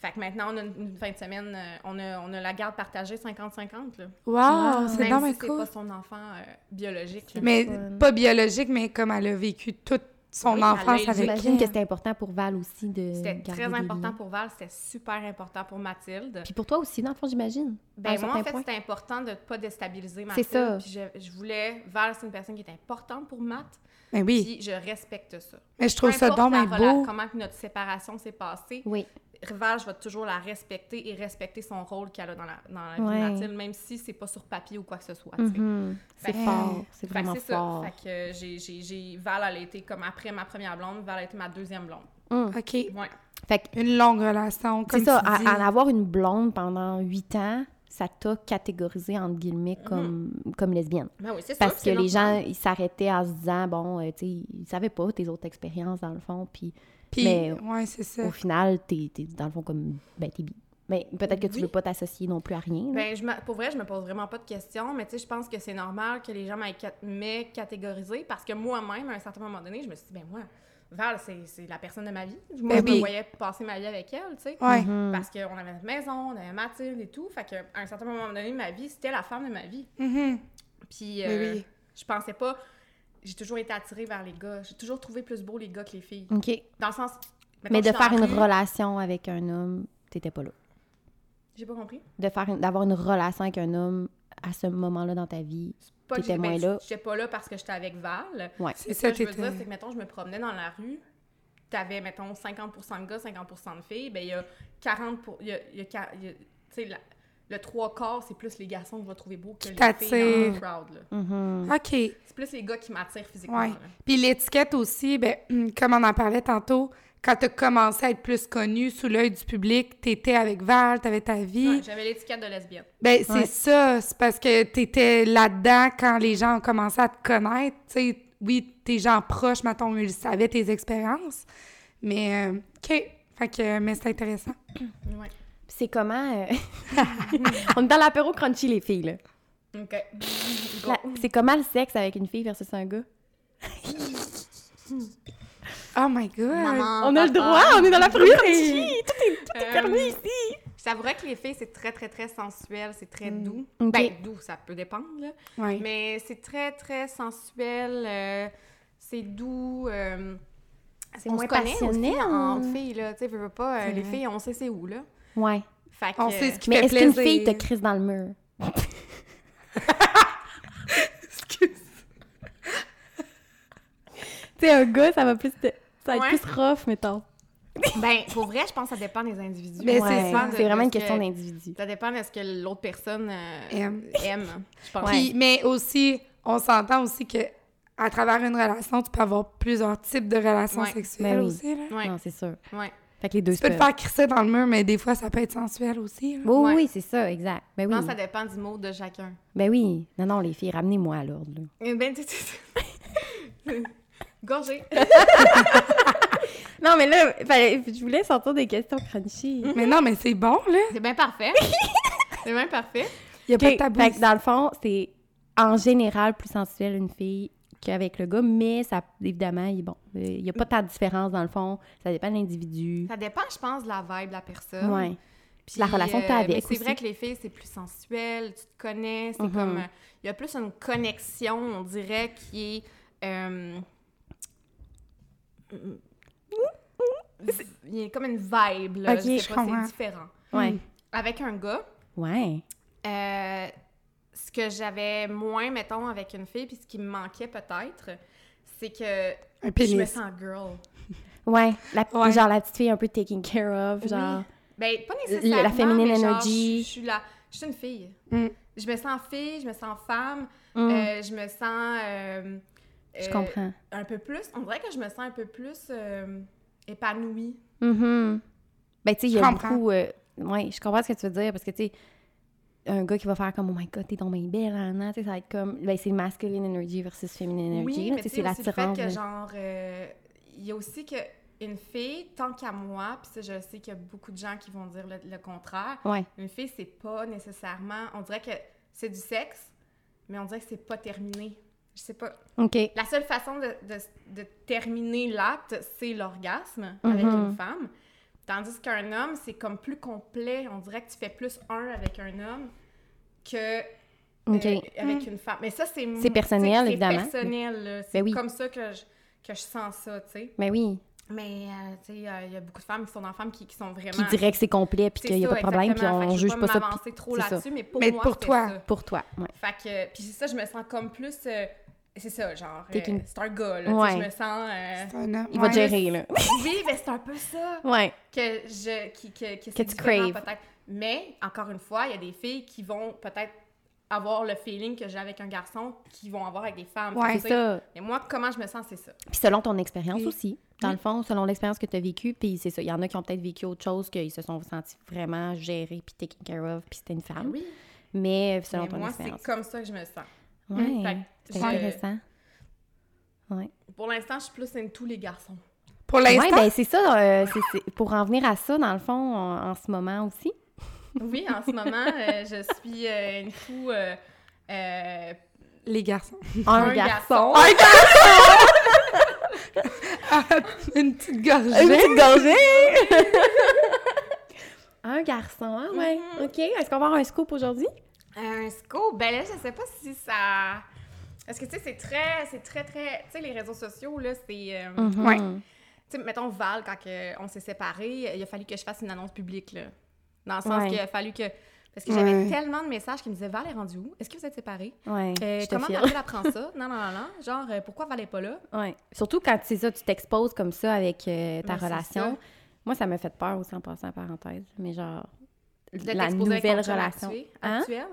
C: Fait que maintenant, on a une, une fin de semaine, euh, on, a, on a la garde partagée 50-50. là.
A: Wow, c'est
C: Même si c'est
A: cool.
C: pas son enfant euh, biologique. là.
A: Mais
B: fun.
A: pas biologique, mais comme elle a vécu toute son
C: Oui,
A: enfance avec
B: J'imagine que c'était important pour Val aussi de
C: C'était très important pour Val, c'était super important pour Mathilde.
B: Puis pour toi aussi, dans le fond, j'imagine.
C: Ben, moi, en fait,
B: point.
C: c'était important de ne pas déstabiliser
B: C'est
C: Mathilde.
B: ça.
C: Puis je, je voulais... Val, c'est une personne qui est importante pour Matt.
A: Ben oui.
C: Puis je respecte ça.
A: Mais je trouve
C: Peu
A: ça
C: rela-
A: beau.
C: Comment que notre séparation s'est passée,
B: Oui.
C: Je vais toujours la respecter et respecter son rôle qu'elle a dans la, dans la vie
B: Ouais.
C: même si c'est pas sur papier ou quoi que ce soit. sais.
B: Mhm. C'est fort. C'est
C: Fait que
B: vraiment
C: c'est
B: fort.
C: ça. Fait que euh, j'ai, j'ai, j'ai... Val, elle a été comme après ma première blonde, Val a été ma deuxième blonde.
B: Mm.
A: OK.
C: Ouais.
B: Fait que
A: Une longue relation, comme
B: C'est ça,
A: tu
B: à,
A: dis.
B: à en avoir une blonde pendant huit ans, ça t'a catégorisé, entre guillemets, comme, comme lesbienne.
C: Ben oui, c'est ça.
B: Parce que les gens, ils s'arrêtaient en se disant, bon, euh, tu sais, ils savaient pas tes autres expériences, dans le fond, puis
A: Puis,
B: mais-
A: ouais, c'est ça.
B: au final, t'es, t'es, dans le fond, comme, ben, t'es bi. Mais peut-être que tu
C: Oui.
B: veux pas t'associer non plus à rien.
C: Ben, je pour vrai, je me pose vraiment pas de questions, mais tu sais, je pense que c'est normal que les gens m'aient cat- m'aient catégorisé parce que moi-même, à un certain moment donné, je me suis dit, ben moi, Val, c'est c'est la personne de ma vie. Moi,
A: Ben
C: je me voyais passer ma vie avec elle, tu sais.
A: Ouais.
B: Mhm.
C: Parce qu'on avait notre maison, on avait Mathilde et tout. Fait qu'à un certain moment donné, ma vie, c'était la femme de ma vie.
A: Mhm.
C: Puis, euh,
A: oui.
C: je pensais pas. J'ai toujours été attirée vers les gars. J'ai toujours trouvé plus beau les gars que les filles.
B: OK.
C: Dans le sens.
B: Mais de faire une
C: rue-
B: relation avec un homme, t'étais pas là.
C: J'ai pas compris.
B: De faire une- d'avoir une relation avec un homme à ce moment-là dans ta vie.
C: Pas que
B: T'étais
C: ben,
B: moins là.
C: J'étais pas là parce que j'étais avec Val.
B: Ouais.
A: C'est ça,
C: ce que je veux dire, c'est que, mettons, je me promenais dans la rue, t'avais, mettons, 50% de gars, 50% de filles, ben il y a 40 pour... Il y a, il y a y la- le trois quarts, c'est plus les garçons que je vais trouver beaux que
A: Qui
C: les filles dans crowd, là.
B: Mhm.
A: OK.
C: C'est plus les gars qui m'attirent physiquement,
A: Ouais. Puis l'étiquette aussi, ben, comme on en parlait tantôt, quand tu as commencé à être plus connue sous l'œil du public, tu étais avec Val, tu avais ta vie.
C: Ouais, J'avais l'étiquette de lesbienne.
A: Ben, c'est
B: Ouais.
A: ça. C'est parce que tu étais là-dedans quand les gens ont commencé à te connaître. Tu sais, oui, tes gens proches, mettons, ils savaient tes expériences. Mais, euh, OK. Fait que, mais c'est intéressant.
C: Ouais.
B: C'est comment... euh, On est dans l'apéro crunchy, les filles, là.
C: OK.
B: La- C'est comment le sexe avec une fille versus un gars?
A: Oh my God!
C: Maman,
B: on a le droit, on est dans l'apéro
A: Oui.
B: crunchy!
C: Euh,
B: permis ici!
C: J'avouerais que les filles, c'est très, très, très sensuel, c'est très
A: Mm.
C: doux.
B: Ok.
C: Ben, doux, ça peut dépendre, là.
A: Ouais.
C: Mais c'est très, très sensuel, euh, c'est doux. euh,
B: C'est
C: on
B: moins
C: se connaît
B: passionnel.
C: aussi en filles, là. Tu sais, veux, veux pas, euh, les filles, on sait c'est où, là.
B: Ouais.
C: Fait que,
A: On sait ce qui
B: Mais
A: fait
B: est-ce qu'une fille te crise dans le mur?
A: Excuse.
B: Tu sais, un gars, ça va plus te- Ça va être
C: Ouais.
B: plus rough, mettons.
C: Ben, pour vrai, je pense que ça dépend des individus.
A: Mais
C: Ça
A: c'est ça.
C: de-
B: C'est vraiment
C: de
B: une question
C: que-
B: d'individu.
C: Ça dépend de ce que l'autre personne euh,
A: Aime.
C: aime, je pense.
A: Puis, mais aussi, on s'entend aussi que à travers une relation, tu peux avoir plusieurs types de relations
C: Ouais.
A: sexuelles
B: Ben oui.
A: aussi. Là.
C: Ouais,
B: Non, c'est sûr.
C: ouais.
B: Fait que les deux
A: Tu peux te faire crisser dans le mur, mais des fois, ça peut être sensuel aussi. là.
B: Oui, oui,
C: Ouais.
B: oui, c'est ça, exact. Ben oui.
C: Non, ça dépend du mot de chacun.
B: Ben oui. Non, non, les filles, ramenez-moi à l'ordre, là.
C: Eh Ben, tu- tu- Gorgé.
B: Non, mais là, fallait- je voulais sortir des questions crunchy.
A: Mais non, mais c'est bon, là.
C: C'est bien parfait. C'est bien parfait.
A: Il n'y a pas de tabou.
B: fait que dans le fond, c'est en général plus sensuel une fille qu'avec le gars, mais ça, évidemment, il, bon, il n'y a pas tant de différence dans le fond. Ça dépend de l'individu.
C: Ça dépend, je pense, de la vibe de la personne.
B: Ouais.
C: Puis,
B: la relation que t'as
C: euh,
B: avec
C: c'est vrai que les filles, c'est plus sensuel, tu te connais, c'est
B: Mhm.
C: comme... euh, Il y a plus une connexion, on dirait, qui est... euh, Il y a comme une vibe, là.
A: Ok,
C: je sais
A: je
C: pas, c'est différent.
B: Ouais.
C: Avec un gars,
B: Ouais.
C: euh, ce que j'avais moins, mettons, avec une fille, puis ce qui me manquait peut-être, c'est que
A: Un
C: je me sens girl.
B: Ouais. La,
A: Ouais.
B: Genre la petite fille un peu taken care of, genre.
C: Oui. Ben, pas
B: La
C: nécessairement, mais genre,
B: energy.
C: Je, je suis la... Je suis une fille.
A: Mm.
C: Je me sens fille, je me sens femme,
B: Mm,
C: euh, je me sens... euh,
B: je
C: euh,
B: comprends.
C: Un peu plus... On dirait que je me sens un peu plus euh, épanouie.
B: Mhm. Ben, tu sais, il y a
A: comprends.
B: beaucoup. euh, ouais, je comprends ce que tu veux dire parce que, tu sais, un gars qui va faire comme Oh my god, t'es donc bien belle, hein, hein, sais, ça va être comme. Ben, c'est masculine energy versus feminine energy.
C: Oui,
B: sais,
C: sais,
B: c'est
C: le fait
B: l'attirance.
C: que, genre... euh, Il y a aussi que une fille, tant qu'à moi, puis ça, je sais qu'il y a beaucoup de gens qui vont dire le, le contraire,
B: Ouais.
C: une fille, c'est pas nécessairement... On dirait que c'est du sexe, mais on dirait que c'est pas terminé. Je sais pas.
B: OK.
C: La seule façon de, de- de terminer l'acte, c'est l'orgasme avec
B: Mhm.
C: une femme. Tandis qu'un homme, c'est comme plus complet. On dirait que tu fais plus un avec un homme que euh, avec une femme. Mais ça, c'est
B: C'est personnel,
C: c'est
B: évidemment.
C: personnel. là. C'est
B: Ben oui.
C: comme ça que je, que je sens ça, tu sais.
B: Mais oui,
C: Mais, euh, tu sais, euh, il y a beaucoup de femmes qui sont dans femmes qui, qui sont vraiment...
B: qui dirait que c'est complet puis
C: C'est
B: qu'il n'y a
C: ça,
B: pas de problème puis on
C: je veux
B: juge pas ça
C: m'avancer trop
B: c'est ça.
C: là-dessus, mais pour
A: Mais
C: moi,
A: pour toi.
C: ça.
B: pour toi. Ouais.
C: Fait que, puis c'est ça, je me sens comme plus... euh, c'est ça, genre, euh, c'est un gars, là,
B: Ouais.
C: je me sens... euh,
A: C'est un homme.
B: Il va
A: Ouais.
B: te gérer, là.
C: oui, mais c'est un peu ça
B: Ouais.
C: que je... Qui, que, que, c'est
B: tu craves.
C: peut-être. Mais, encore une fois, il y a des filles qui vont peut-être avoir le feeling que j'ai avec un garçon qui vont avoir avec des femmes.
A: Ouais,
C: tu
B: C'est
C: sais.
B: ça.
C: Et moi, comment je me sens, c'est ça.
B: Puis selon ton expérience
A: Oui.
B: aussi, dans
C: Oui.
B: le fond, selon l'expérience que tu as vécue, puis c'est ça. Il y en a qui ont peut-être vécu autre chose, qu'ils se sont sentis vraiment gérés, puis taken care of, puis c'était une femme.
C: Oui.
B: Mais selon
C: Mais
B: ton
C: moi, c'est
B: expérience.
C: comme ça que je me sens. Que
B: c'est intéressant. Ouais.
C: Pour l'instant, je suis plus into tous les garçons.
A: Pour l'instant,
B: Ouais, ben c'est ça. euh, pour en venir à ça, dans le fond, en, en ce moment aussi.
C: Oui, en ce moment, euh, je suis euh, une fou... euh, euh,
A: les garçons.
B: Un,
C: Un
B: garçon.
C: garçon.
A: Une petite gorgée.
B: Une petite gorgée! un garçon, ah ouais.
C: Mhm.
B: OK. Est-ce qu'on va avoir un scoop aujourd'hui?
C: Un scoop, ben là, je sais pas si ça... Parce que, tu sais, c'est très, c'est très, très... Tu sais, les réseaux sociaux, là, c'est... euh,
B: Mhm.
A: Ouais.
C: Tu sais, mettons, Val, quand on s'est séparés, il a fallu que je fasse une annonce publique, là. Dans le sens
B: Ouais.
C: qu'il a fallu que... Parce que j'avais
A: Ouais.
C: tellement de messages qui me disaient « Val est rendue où? Est-ce que vous êtes séparés?
B: Ouais.
C: Euh, comment. Mathilde apprend ça? Non, non, non, non. Genre, euh, pourquoi Val est pas là?
B: Ouais. Surtout quand c'est ça, tu t'exposes comme ça avec euh, ta
C: Ben,
B: relation.
C: ça.
B: Moi, ça m'a fait peur aussi en passant en parenthèse. Mais genre,
C: De
B: la nouvelle relation.
C: actuel-
B: Hein?
C: actuel?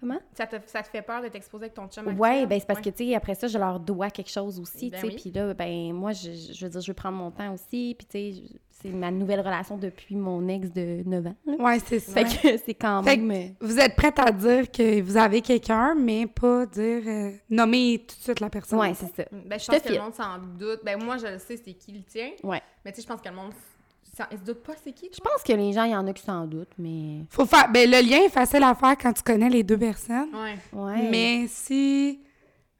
B: Comment?
C: Ça te, ça te fait peur de t'exposer avec ton chum actuel?
B: Ouais, ben c'est parce que, tu sais, après ça, je leur dois quelque chose aussi,
C: Ben
B: tu sais.
C: oui.
B: Puis là, ben moi, je, je veux dire, je veux prendre mon temps aussi. Puis, tu sais, c'est ma nouvelle relation depuis mon ex de 9 ans. là.
A: Ouais, c'est ça.
B: Fait que c'est quand
A: Fait que
B: même... euh,
A: vous êtes prête à dire que vous avez quelqu'un, mais pas dire euh, nommer tout de suite la personne.
B: Ouais, c'est ça.
C: Ben, je pense que le monde s'en doute. Ben, moi, je le sais, c'est qui le tien.
B: Ouais.
C: Mais tu sais, je pense que le monde, s'en- il se doute pas c'est qui.
B: Je pense que les gens, il y en a qui s'en doutent, mais...
A: Faut faire. Ben, le lien est facile à faire quand tu connais les deux personnes.
C: Ouais.
B: Ouais.
A: Mais si.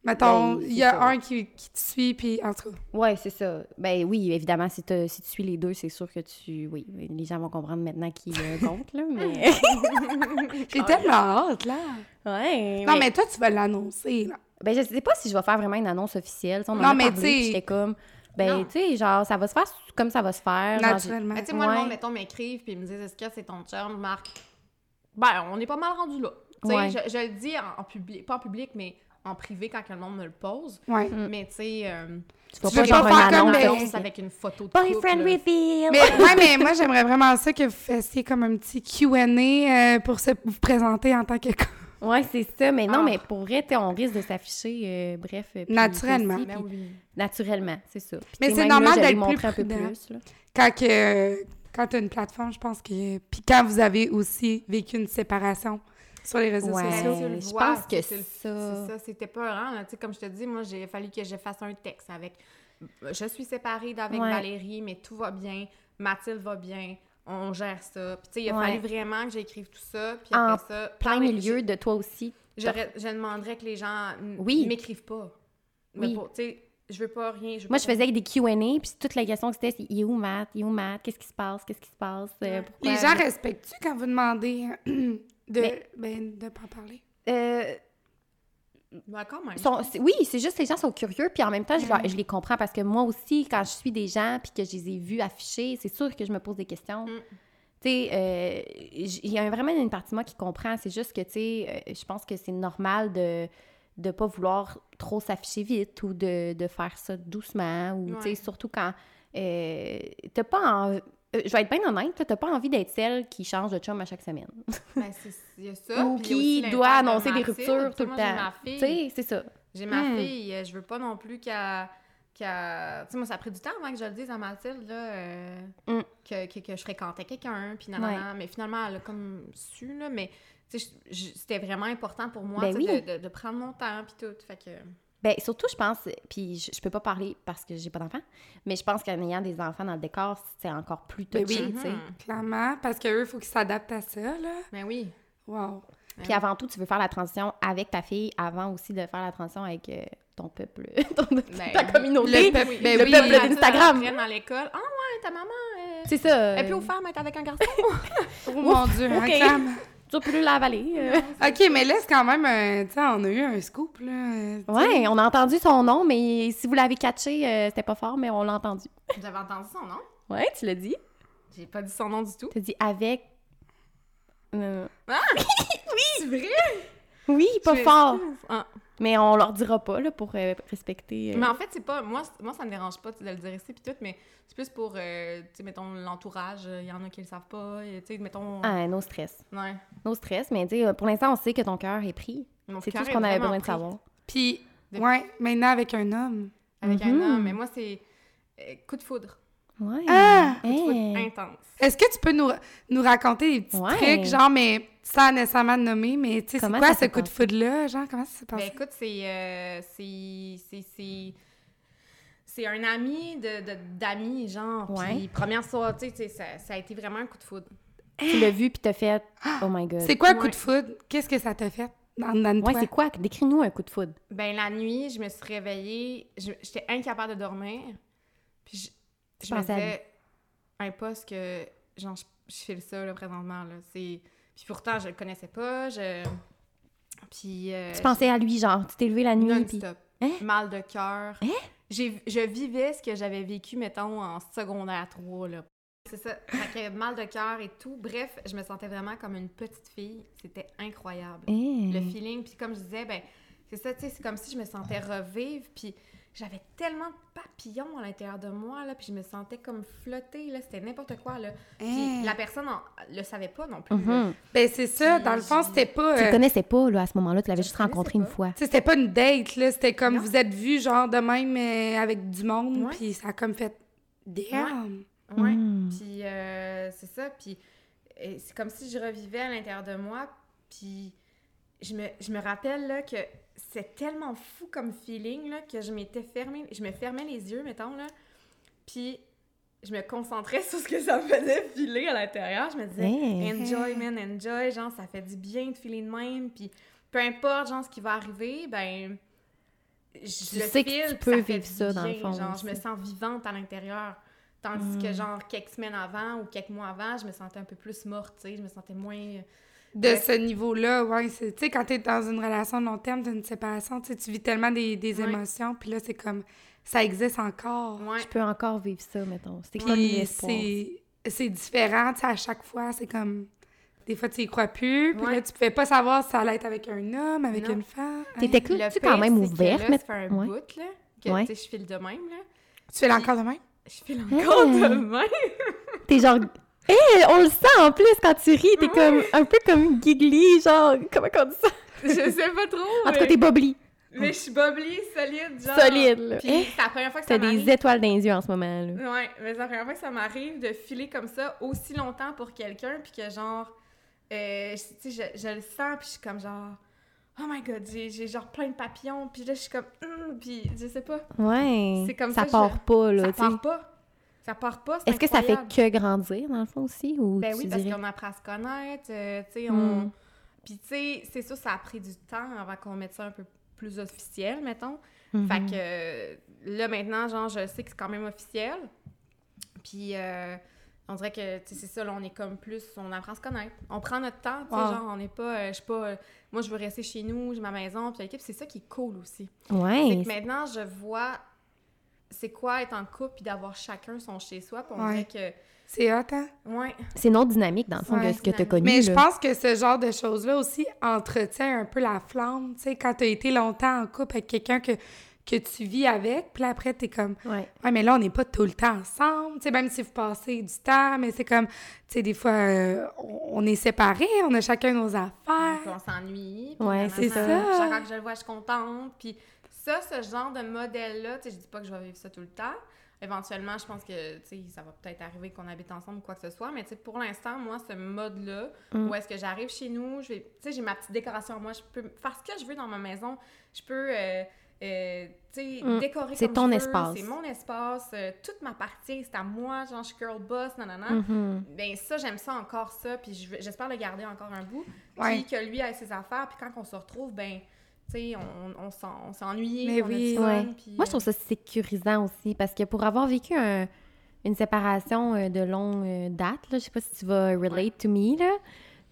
A: Mettons,
B: Ben,
A: il y a
B: ça.
A: un qui, qui te suit, puis en tout cas.
B: Ouais, c'est ça. Ben oui, évidemment, si, t'as- si tu suis les deux, c'est sûr que tu... Oui, les gens vont comprendre maintenant qui euh, compte, là, mais...
A: J'ai tellement hâte, là.
B: ouais,
A: Non, mais toi, tu vas l'annoncer, là.
B: Ben, je sais pas si je vais faire vraiment une annonce officielle. On en
A: Non,
B: a
A: mais tu sais-
B: puis J'étais comme, ben, tu sais, genre, ça va se faire comme ça va se faire.
A: Naturellement.
C: Ben, tu sais, moi, le monde, mettons, m'écrivent puis ils me disent Est-ce que c'est ton chum, Marc? Ben, on est pas mal rendu là. Tu sais,
B: Ouais.
C: je, je le dis en, en public, pas en public, mais en privé quand le monde me le pose.
A: Ouais.
C: Mais tu sais, euh,
B: Tu vas
A: Tu
B: pas
A: pas faire comme
B: annonce.
C: annonce avec une photo de
B: Boyfriend
C: couple,
B: reveal!
A: Mais, ouais, mais moi, j'aimerais vraiment ça que vous fassiez comme un petit Q&A euh, pour se, vous présenter en tant que...
B: Ouais, c'est ça. Mais non,
C: Ah.
B: mais pour vrai, on risque de s'afficher, euh, bref. puis
A: Naturellement.
B: aussi,
C: Ben
B: puis
C: oui.
B: Naturellement, c'est ça. Puis,
A: Mais c'est normal d'être
B: montrer
A: plus
B: un peu plus. là.
A: Quand, que, quand tu as une plateforme, je pense que... Puis quand vous avez aussi vécu une séparation sur les réseaux
B: Ouais.
A: sociaux.
C: Le
B: je
C: vois,
B: pense que ça-
C: C'est ça, c'était peurant. là. Tu sais, comme je te dis, moi, j'ai fallu que je fasse un texte avec. Je suis séparée d'avec
B: Ouais.
C: Valérie, mais tout va bien. Mathilde va bien. On gère ça. Puis, tu sais, il a
B: Ouais.
C: fallu vraiment que j'écrive tout ça. Puis
B: En
C: après ça.
B: Plein milieu de toi aussi.
C: Je, j'aurais- je demanderais que les gens
B: Oui.
C: m'écrivent pas. Mais
B: Oui.
C: pour- Tu sais, je veux pas rien. veux
B: Moi,
C: pas
B: je faisais des Q&A, puis toute la question que c'était, c'est « Il est où Matt? Il est où Matt? Qu'est-ce qui se passe? Qu'est-ce qui se passe? Euh,
C: Ouais.
A: Les gens respectent-tu quand vous demandez de
B: Mais-
A: ben, de pas en parler?
B: Euh,
C: quand même.
B: sont- c'est- oui, c'est juste les gens sont curieux, puis en même temps, je, leur- je les comprends parce que moi aussi, quand je suis des gens puis que je les ai vus afficher, c'est sûr que je me pose des questions.
C: Mm.
B: Tu sais, euh, il y a vraiment une partie de moi qui comprend. C'est juste que, tu sais, euh, je pense que c'est normal de de pas vouloir trop s'afficher vite ou de, de faire ça doucement ou, tu sais, surtout quand euh, t'as pas envie... euh, je vais être bien honnête, t'as pas envie d'être celle qui change de chum à chaque semaine.
C: Ben, c'est- ça.
B: Ou qui doit
C: de
B: annoncer des ruptures tout le temps. Tu sais, c'est ça.
C: J'ai ma
B: Hmm.
C: fille, euh, je veux pas non plus qu'elle. Tu sais, moi, ça a pris du temps avant que je le dise à Mathilde, là, euh,
B: Hmm.
C: que, que, que je fréquentais quelqu'un, puis nanana. Mais finalement, elle a comme su, là, mais c'était vraiment important pour moi,
B: Ben oui.
C: de- de prendre mon temps, puis tout. Fait que.
B: Ben, surtout, je pense, puis je, je peux pas parler parce que j'ai pas d'enfants, mais je pense qu'en ayant des enfants dans le décor, c'est encore plus
A: Ben
B: touché,
A: oui.
B: tu sais.
C: Mhm.
A: Clairement, parce qu'eux, il faut qu'ils s'adaptent à ça, là.
C: Ben oui.
A: Wow.
B: Puis avant tout, tu veux faire la transition avec ta fille avant aussi de faire la transition avec euh, ton peuple, ton-
C: Ben
B: ta
C: oui.
B: communauté.
A: Le peuple-
C: Oui.
A: ben
B: le
A: oui.
B: peuple d'Instagram.
C: à l'école. Ah ouais, ta maman, euh,
B: C'est ça.
C: elle est plus aux femmes, elle est avec un garçon.
A: Oh mon Dieu,
B: ok.
A: hein,
B: Tu peux l'avaler. euh.
A: OK, mais là, c'est quand même... un- tu sais, on a eu un scoop, là. euh, tu sais.
B: Ouais, on a entendu son nom, mais si vous l'avez catché, euh, c'était pas fort, mais on l'a entendu.
C: J'avais entendu son nom?
B: Ouais, tu l'as dit.
C: J'ai pas dit son nom du tout.
B: T'as dit avec. euh,
C: C'est vrai?
B: Oui, pas fort.
C: Ah.
B: Mais on leur dira pas, là, pour euh, respecter. euh,
C: Mais en fait, c'est pas. Moi, moi, ça me dérange pas de le dire ici, puis tout, mais c'est plus pour, euh, tu sais, mettons, l'entourage. Il y en a qui le savent pas. et, Tu sais, mettons.
B: Ah, no stress.
C: Ouais.
B: No stress, mais tu sais, pour l'instant, on sait que ton cœur est pris. C'est tout ce qu'on avait besoin de savoir.
A: Puis,
C: De-
A: ouais, maintenant avec un homme.
C: Avec un homme. Mais moi, c'est euh, coup de foudre.
B: Ouais.
A: Ah!
B: Hey.
C: intense.
A: Est-ce que tu peux nous, nous raconter des petits
B: Ouais.
A: trucs, genre, mais sans nécessairement nommer, mais tu sais, c'est quoi ce coup de foudre-là? Genre, comment ça s'est
C: Ben
A: passé?
C: écoute, c'est. euh, c'est. c'est- c'est. C'est un ami de, de- d'amis, genre.
B: Ouais.
C: Puis, première soirée, tu sais, ça, ça a été vraiment un coup de foudre.
B: Tu l'as vu, puis t'as fait. Oh my god.
A: c'est quoi un coup de foudre? Qu'est-ce que ça t'a fait dans, dans
B: Ouais, c'est quoi? Décris-nous un coup de foudre.
C: Ben, la nuit, je me suis réveillée, je- j'étais incapable de dormir. Puis, je, me
B: à
C: un poste que, genre, je, je file ça, là, présentement, là. C'est... Puis pourtant, je le connaissais pas, je... Puis... euh,
B: Tu pensais à lui, genre, tu t'es levé la nuit, puis. Hein?
C: Mal de cœur. J'ai, je vivais ce que j'avais vécu, mettons, en secondaire 3, là. C'est ça. Fait que mal de cœur et tout. Bref, je me sentais vraiment comme une petite fille. C'était incroyable.
B: Hey.
C: Le feeling, puis comme je disais, ben, c'est ça, tu sais, c'est comme si je me sentais revivre, puis j'avais tellement de papillons à l'intérieur de moi, là, puis je me sentais comme flotter, là, c'était n'importe quoi, là. Puis
A: Hein?
C: la personne en- le savait pas non plus.
B: Mhm.
A: Ben, c'est ça.
C: Puis
A: Dans le fond, c'était pas...
B: Tu le
A: euh,
B: connaissais pas, là, à ce moment-là. Tu l'avais juste rencontré une fois.
A: Tu sais, c'était pas une date, là. C'était comme
C: Non.
A: vous êtes vus, genre, de même euh, avec du monde,
C: Ouais.
A: puis ça a comme fait... Damn!
C: Ouais.
B: Mm.
C: Puis euh, c'est ça, puis euh, c'est comme si je revivais à l'intérieur de moi, puis je me, je me rappelle, là, que c'est tellement fou comme feeling, là, que je m'étais fermée, je me fermais les yeux, mettons, là, puis je me concentrais sur ce que ça me faisait filer à l'intérieur. Je me disais,
B: Hey.
C: enjoy, man, enjoy, genre, ça fait du bien de filer de même, puis peu importe, genre, ce qui va arriver, ben... Je
B: Tu
C: le
B: sais que tu peux
C: ça
B: vivre ça, dans le fond,
C: Genre, je me sens vivante à l'intérieur. Tandis que,
B: Mm.
C: genre, quelques semaines avant ou quelques mois avant, je me sentais un peu plus morte, tu sais. Je me sentais moins...
A: De
C: Ouais.
A: ce niveau-là, ouais. c'est- Tu sais, quand t'es dans une relation de long terme, d'une séparation, tu sais, tu vis tellement des, des
C: Ouais.
A: émotions, puis là, c'est comme... Ça existe encore.
C: Ouais.
B: Je peux encore vivre ça, mettons. C'est comme
A: c'est c'est différent, tu sais, à chaque fois, c'est comme... Des fois, tu y crois plus, puis
C: Ouais.
A: là, tu pouvais pas savoir si ça allait être avec un homme, avec
C: Non.
A: une femme.
B: T'étais
A: Hein?
B: cru-
C: Le
B: tu
C: pire,
B: quand même ouverte,
C: là,
B: mais-
C: ça fait un
B: ouais.
C: bout, là, que,
B: Ouais.
C: tu sais, je file de même, là.
A: Tu fais encore de même?
C: Je file encore
B: Hey.
C: de même.
B: T'es genre. Hé, on le sent en plus quand tu ris. T'es comme un peu comme giggly, genre. Comment on dit ça?
C: je sais pas trop,
B: En tout cas, t'es bubbly.
C: mais je suis bubbly, solide, genre.
B: Solide, là.
C: Puis
B: Hein?
C: c'est la première fois que
B: T'as
C: ça
B: des
C: m'arrive.
B: étoiles dans les yeux en ce moment, là.
C: Ouais, mais c'est la première fois que ça m'arrive de filer comme ça aussi longtemps pour quelqu'un, puis que genre, euh, tu sais, je, je le sens, puis je suis comme genre, oh my god, j'ai genre plein de papillons, puis là je suis comme, Hum puis je sais pas,
B: Ouais.
C: C'est comme
B: ça
C: ça, je-
B: part pas, là,
C: ça part pas, ça part pas, c'est
B: Est-ce que ça fait que grandir, dans le fond, aussi? Ou
C: Ben oui, parce
B: dirais-
C: qu'on apprend à se connaître, euh, tu sais,
B: Mm.
C: on... Puis tu sais, c'est sûr, ça a pris du temps avant qu'on mette ça un peu plus officiel, mettons.
B: Mhm.
C: Fait que euh, là, maintenant, genre, je sais que c'est quand même officiel. Puis euh, on dirait que, tu sais, c'est ça, là, on est comme plus, on apprend à se connaître. On prend notre temps, tu sais,
A: Wow.
C: genre, on n'est pas, euh, je suis pas, euh, moi, je veux rester chez nous, j'ai ma maison, puis l'équipe, c'est ça qui est cool aussi. C'est
B: Ouais.
C: que maintenant, je vois c'est quoi être en couple, puis d'avoir chacun son chez-soi, puis on
A: Ouais.
C: dirait
A: C'est hot, hein?
C: que, ouais,
B: C'est une autre dynamique, dans le fond,
A: Ouais,
B: de ce que t'as
C: dynamique.
B: connu,
A: Mais je pense que ce genre de choses-là aussi entretient un peu la flamme, tu sais, quand t'as été longtemps en couple avec quelqu'un que, que tu vis avec, puis là, après, t'es comme,
B: Ouais.
A: ouais, mais là, on n'est pas tout le temps ensemble, tu sais, même si vous passez du temps, mais c'est comme, tu sais, des fois, euh, on, est séparés, on a chacun nos
C: puis
A: affaires.
C: on s'ennuie.
B: Ouais, c'est
A: ça.
C: Chaque fois que je le vois, je suis contente. Puis ça, ce genre de modèle-là, tu sais, je dis pas que je vais vivre ça tout le temps. Éventuellement, je pense que, tu sais, ça va peut-être arriver qu'on habite ensemble ou quoi que ce soit. Mais, tu sais, pour l'instant, moi, ce mode-là,
B: Mm.
C: où est-ce que j'arrive chez nous, je vais, tu sais, j'ai ma petite décoration. Moi, je peux faire ce que je veux dans ma maison. Je peux, euh, euh, tu sais,
B: Mm.
C: décorer
B: C'est ton
C: je veux.
B: espace.
C: C'est mon espace. euh, toute m'appartient. C'est à moi. Genre, je suis girl boss, nanana.
B: Mhm.
C: Ben ça, j'aime ça encore ça, puis j'espère le garder encore un bout. Puis que lui ait ses affaires, puis quand on se retrouve, ben, tu sais, on, on, s'en- on s'est ennuyé,
A: Mais
C: on
A: oui.
C: fun,
B: Ouais. Moi, je trouve ça sécurisant aussi parce que pour avoir vécu un- une séparation euh, de longue euh, date, là, je sais pas si tu vas relate to me, là,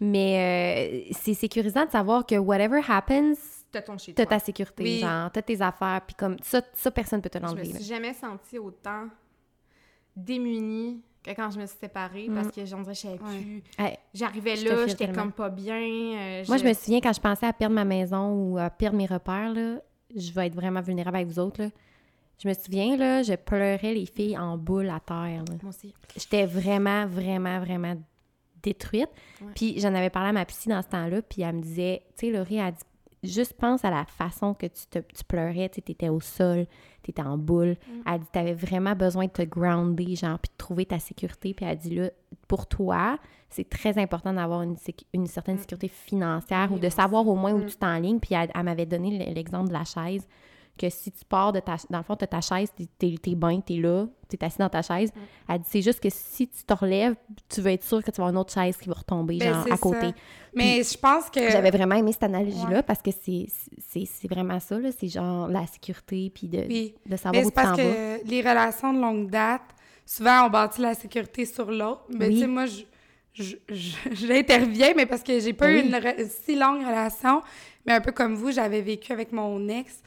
B: Mais euh, c'est sécurisant de savoir que whatever happens,
C: T'as ton chez
B: t'as ta sécurité,
A: Oui.
B: genre, t'as tes affaires, puis comme ça, ça personne peut te
C: Je me
B: l'enlever. là.
C: suis jamais sentie autant démunie que quand je me suis séparée parce que j'en dirais, je savais plus. J'arrivais là, j'étais comme pas bien. euh,
B: Moi, je me souviens quand je pensais à perdre ma maison ou à perdre mes repères, là, je vais être vraiment vulnérable avec vous autres. Là. Je me souviens, là, je pleurais les filles en boule à terre. là.
C: Moi aussi.
B: J'étais vraiment, vraiment, vraiment détruite.
C: Ouais.
B: Puis j'en avais parlé à ma psy dans ce temps-là, puis elle me disait, tu sais, Laurie, elle dit, juste pense à la façon que tu, te, tu pleurais, tu étais au sol, tu étais en boule. Elle dit, tu avais vraiment besoin de te grounder, genre, puis de trouver ta sécurité. Puis elle dit, là, pour toi, c'est très important d'avoir une, certaine sécurité financière ou de savoir au moins où
C: Mm.
B: tu t'enlignes. Puis elle, elle m'avait donné l'exemple de la chaise, que si tu pars de ta... Dans le fond, tu ta chaise, t'es, t'es bien, t'es là, t'es assis dans ta chaise. Elle dit, c'est juste que si tu te relèves, tu vas être sûr que tu vas avoir une autre chaise qui va retomber,
A: Ben,
B: genre, à côté.
A: ça. Mais je pense que.
B: J'avais vraiment aimé cette analogie-là
A: Ouais.
B: parce que c'est, vraiment ça, là. C'est genre la sécurité, puis de,
A: Oui.
B: de savoir où tu
A: parce
B: vas.
A: que les relations de longue date, souvent, on bâtit la sécurité sur l'autre. Mais
B: Oui.
A: tu sais, moi, je- j'interviens, mais parce que j'ai pas
B: Oui.
A: eu une si longue relation. Mais un peu comme vous, j'avais vécu avec mon ex.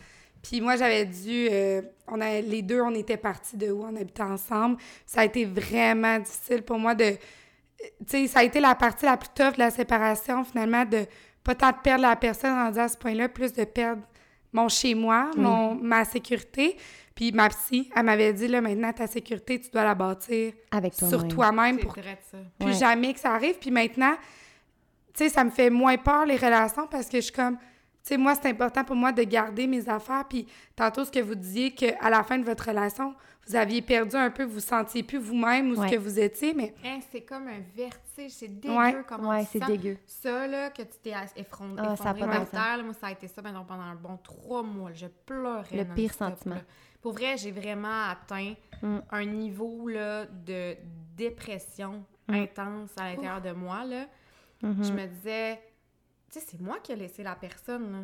A: Puis moi, j'avais dû... euh, on a, les deux, on était partis de où? On habitait ensemble. Ça a été vraiment difficile pour moi de... Tu sais, ça a été la partie la plus tough de la séparation, finalement, de pas tant de perdre la personne rendue à ce point-là, plus de perdre mon chez-moi, mon, ma sécurité. Puis ma psy, elle m'avait dit, là, maintenant, ta sécurité, tu dois la bâtir
B: Avec toi
A: sur toi-même pour
C: ça.
A: plus
B: Ouais.
A: jamais que ça arrive. Puis maintenant, tu sais, ça me fait moins peur, les relations, parce que je suis comme... Tu sais, moi, c'est important pour moi de garder mes affaires. Puis tantôt, ce que vous disiez, qu'à la fin de votre relation, vous aviez perdu un peu, vous vous sentiez plus vous-même ou
B: Ouais.
A: ce que vous étiez, mais...
C: Hein, c'est comme un vertige, c'est dégueu
A: Ouais.
C: comment
B: Ouais,
C: tu
B: c'est dégueu.
C: Ça, là, que tu t'es effron-
B: Ah, ça
C: effondré par terre, là, moi, ça a été ça pendant, pendant un bon trois mois. là. Je pleurais.
B: Le pire sentiment.
C: là. Pour vrai, j'ai vraiment atteint
B: Mm.
C: un niveau là, de dépression
B: Mm.
C: intense à l'intérieur de moi. Là.
B: Mhm.
C: Je me disais, tu sais, c'est moi qui ai laissé la personne. là.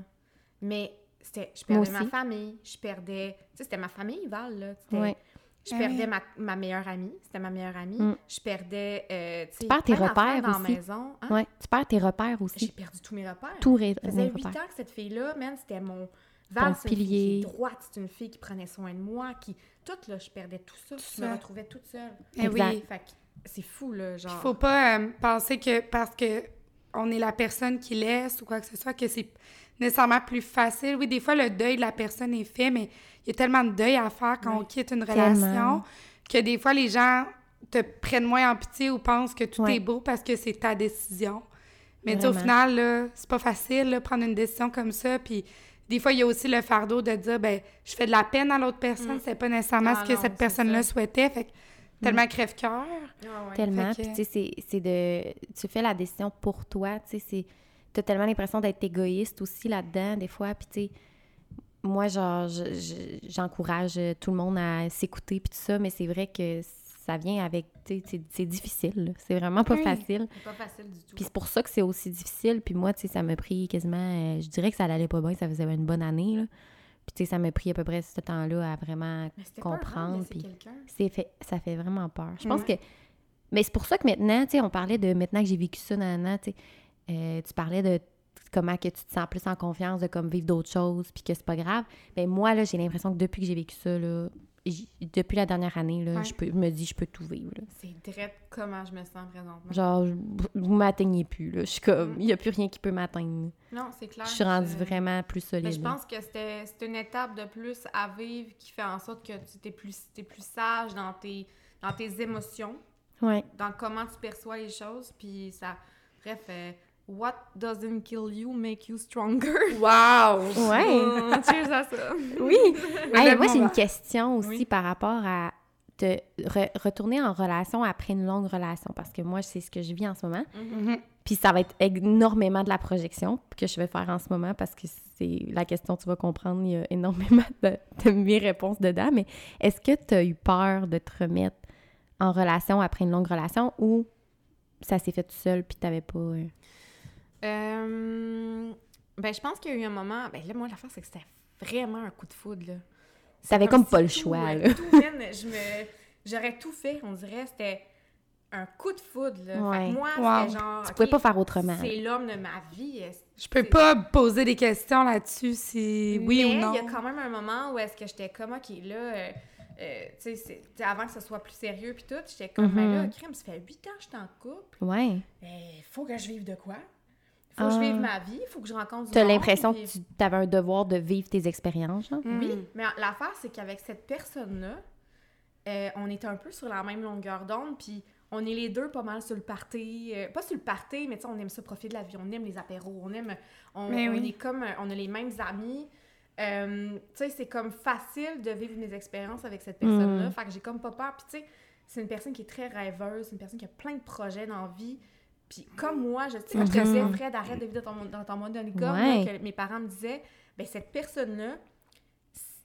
C: Mais c'était, je perdais ma famille, je perdais... Tu sais, c'était ma famille, Val, là.
B: Ouais.
C: Je
A: Ah
C: perdais ma, ma meilleure amie, c'était ma meilleure amie.
B: Mm.
C: Je perdais, euh, tu
B: perds tes repères
C: dans
B: aussi.
C: maison. Hein?
B: Ouais, tu perds tes repères
C: J'ai
B: aussi.
C: perdu tous mes repères.
B: Tout ré-
C: Ça faisait huit ans que cette fille-là, man, c'était mon... Val, c'est une fille droite, c'est une fille qui prenait soin de moi, qui... Tout, là, je perdais tout ça. je me retrouvais toute seule.
A: Eh oui.
B: Exact.
C: Fait que c'est fou, là, genre...
A: Il faut pas euh, penser que parce que on est la personne qui laisse ou quoi que ce soit, que c'est nécessairement plus facile. Oui, des fois, le deuil de la personne est fait, mais il y a tellement de deuil à faire quand on quitte une relation
B: Tellement.
A: que des fois, les gens te prennent moins en pitié ou pensent que tout est beau parce que c'est ta décision. Mais tu au final, c'est pas facile, là, prendre une décision comme ça. Puis des fois, il y a aussi le fardeau de dire, ben, je fais de la peine à l'autre personne, c'est pas nécessairement
C: Ah
A: ce que
C: non,
A: cette personne-là souhaitait. Fait que tellement crève-cœur.
C: Ah ouais.
B: Tellement.
A: Fait que-
B: Puis, tu sais, c'est- c'est de. Tu fais la décision pour toi. Tu sais, c'est. T'as tellement l'impression d'être égoïste aussi là-dedans, des fois. Puis, tu sais, moi, genre, je- je- j'encourage tout le monde à s'écouter, puis tout ça, mais c'est vrai que ça vient avec. Tu sais, c'est- difficile. C'est vraiment pas
A: Oui.
B: facile.
C: C'est pas facile du tout.
B: Puis c'est pour ça que c'est aussi difficile. Puis moi, tu sais, ça m'a pris quasiment... euh, je dirais que ça allait pas bien, ça faisait une bonne année, là. Puis tu sais, ça m'a pris à peu près ce temps-là à vraiment
C: Mais
B: comprendre. Puis fait, ça fait vraiment peur. Je pense
C: Ouais.
B: que... Mais c'est pour ça que maintenant, tu sais, on parlait de maintenant que j'ai vécu ça, nanana, tu sais, euh, tu parlais de comment que tu te sens plus en confiance, de comme vivre d'autres choses, puis que c'est pas grave. Ben moi, là, j'ai l'impression que depuis que j'ai vécu ça, là, depuis la dernière année, là,
A: Ouais.
B: je, peux, je me dis, je peux tout vivre.
C: C'est direct comment je me sens présentement.
B: Genre, je- vous m'atteignez plus, là. Je suis comme,
C: Mm.
B: il y a plus rien qui peut m'atteindre.
C: Non, c'est clair.
B: Je suis rendue vraiment plus solide.
C: Mais je pense que c'était c'est une étape de plus à vivre qui fait en sorte que tu t'es plus, t'es plus sage dans tes, dans tes émotions,
B: Ouais.
C: dans comment tu perçois les choses. Puis ça. Bref, euh, what doesn't kill you make you stronger.
A: Wow!
B: Ouais.
C: Oh, cheers à ça.
B: Oui. Hey, moi, j'ai une question aussi
C: Oui.
B: par rapport à te re- retourner en relation après une longue relation. Parce que moi, c'est ce que je vis en ce moment.
A: Mhm.
B: Puis ça va être énormément de la projection que je vais faire en ce moment parce que c'est la question, tu vas comprendre, il y a énormément de, de mes réponses dedans. Mais est-ce que tu as eu peur de te remettre en relation après une longue relation ou ça s'est fait tout seul puis t'avais pas... euh,
C: Euh, ben, je pense qu'il y a eu un moment. Ben là, moi, l'affaire, c'est que c'était vraiment un coup de foudre, là.
B: T'avais comme
C: si
B: pas le choix,
C: euh,
B: là.
C: tout, man, je me... J'aurais tout fait, on dirait. C'était un coup de foudre, là. Fait que moi,
A: Wow.
C: c'était genre...
B: Tu pouvais pas faire autrement.
C: C'est l'homme de ma vie.
A: Je peux pas poser des questions là-dessus si oui
C: Mais
A: ou non.
C: il y a quand même un moment où est-ce que j'étais comme, OK, là, euh, euh, tu sais, c'est- tu sais, avant que ce soit plus sérieux puis tout, j'étais comme, ben là,
B: Mhm.
C: crème, ça fait huit ans que je suis en couple.
B: Ouais.
C: Il faut que je vive de quoi? Faut que je
B: Ah.
C: vive ma vie, il faut que je rencontre du
B: T'as
C: monde,
B: l'impression
C: puis-
B: que tu avais un devoir de vivre tes expériences, genre?
A: Mm.
C: Oui, mais l'affaire, c'est qu'avec cette personne-là, euh, on est un peu sur la même longueur d'onde, puis on est les deux pas mal sur le party. euh, pas sur le party, mais tu sais, on aime ça profiter de la vie, on aime les apéros, on aime... On,
A: Mais
C: on
A: oui.
C: est comme... On a les mêmes amis. Euh, tu sais, c'est comme facile de vivre mes expériences avec cette personne-là.
B: Mm.
C: Fait que j'ai comme pas peur. Puis tu sais, c'est une personne qui est très rêveuse, c'est une personne qui a plein de projets dans la vie. Puis comme moi, je, sais, quand je te disais, Fred, arrête de vivre dans ton, dans ton mode de licorne,
B: Ouais.
C: là, que mes parents me disaient, ben cette personne-là,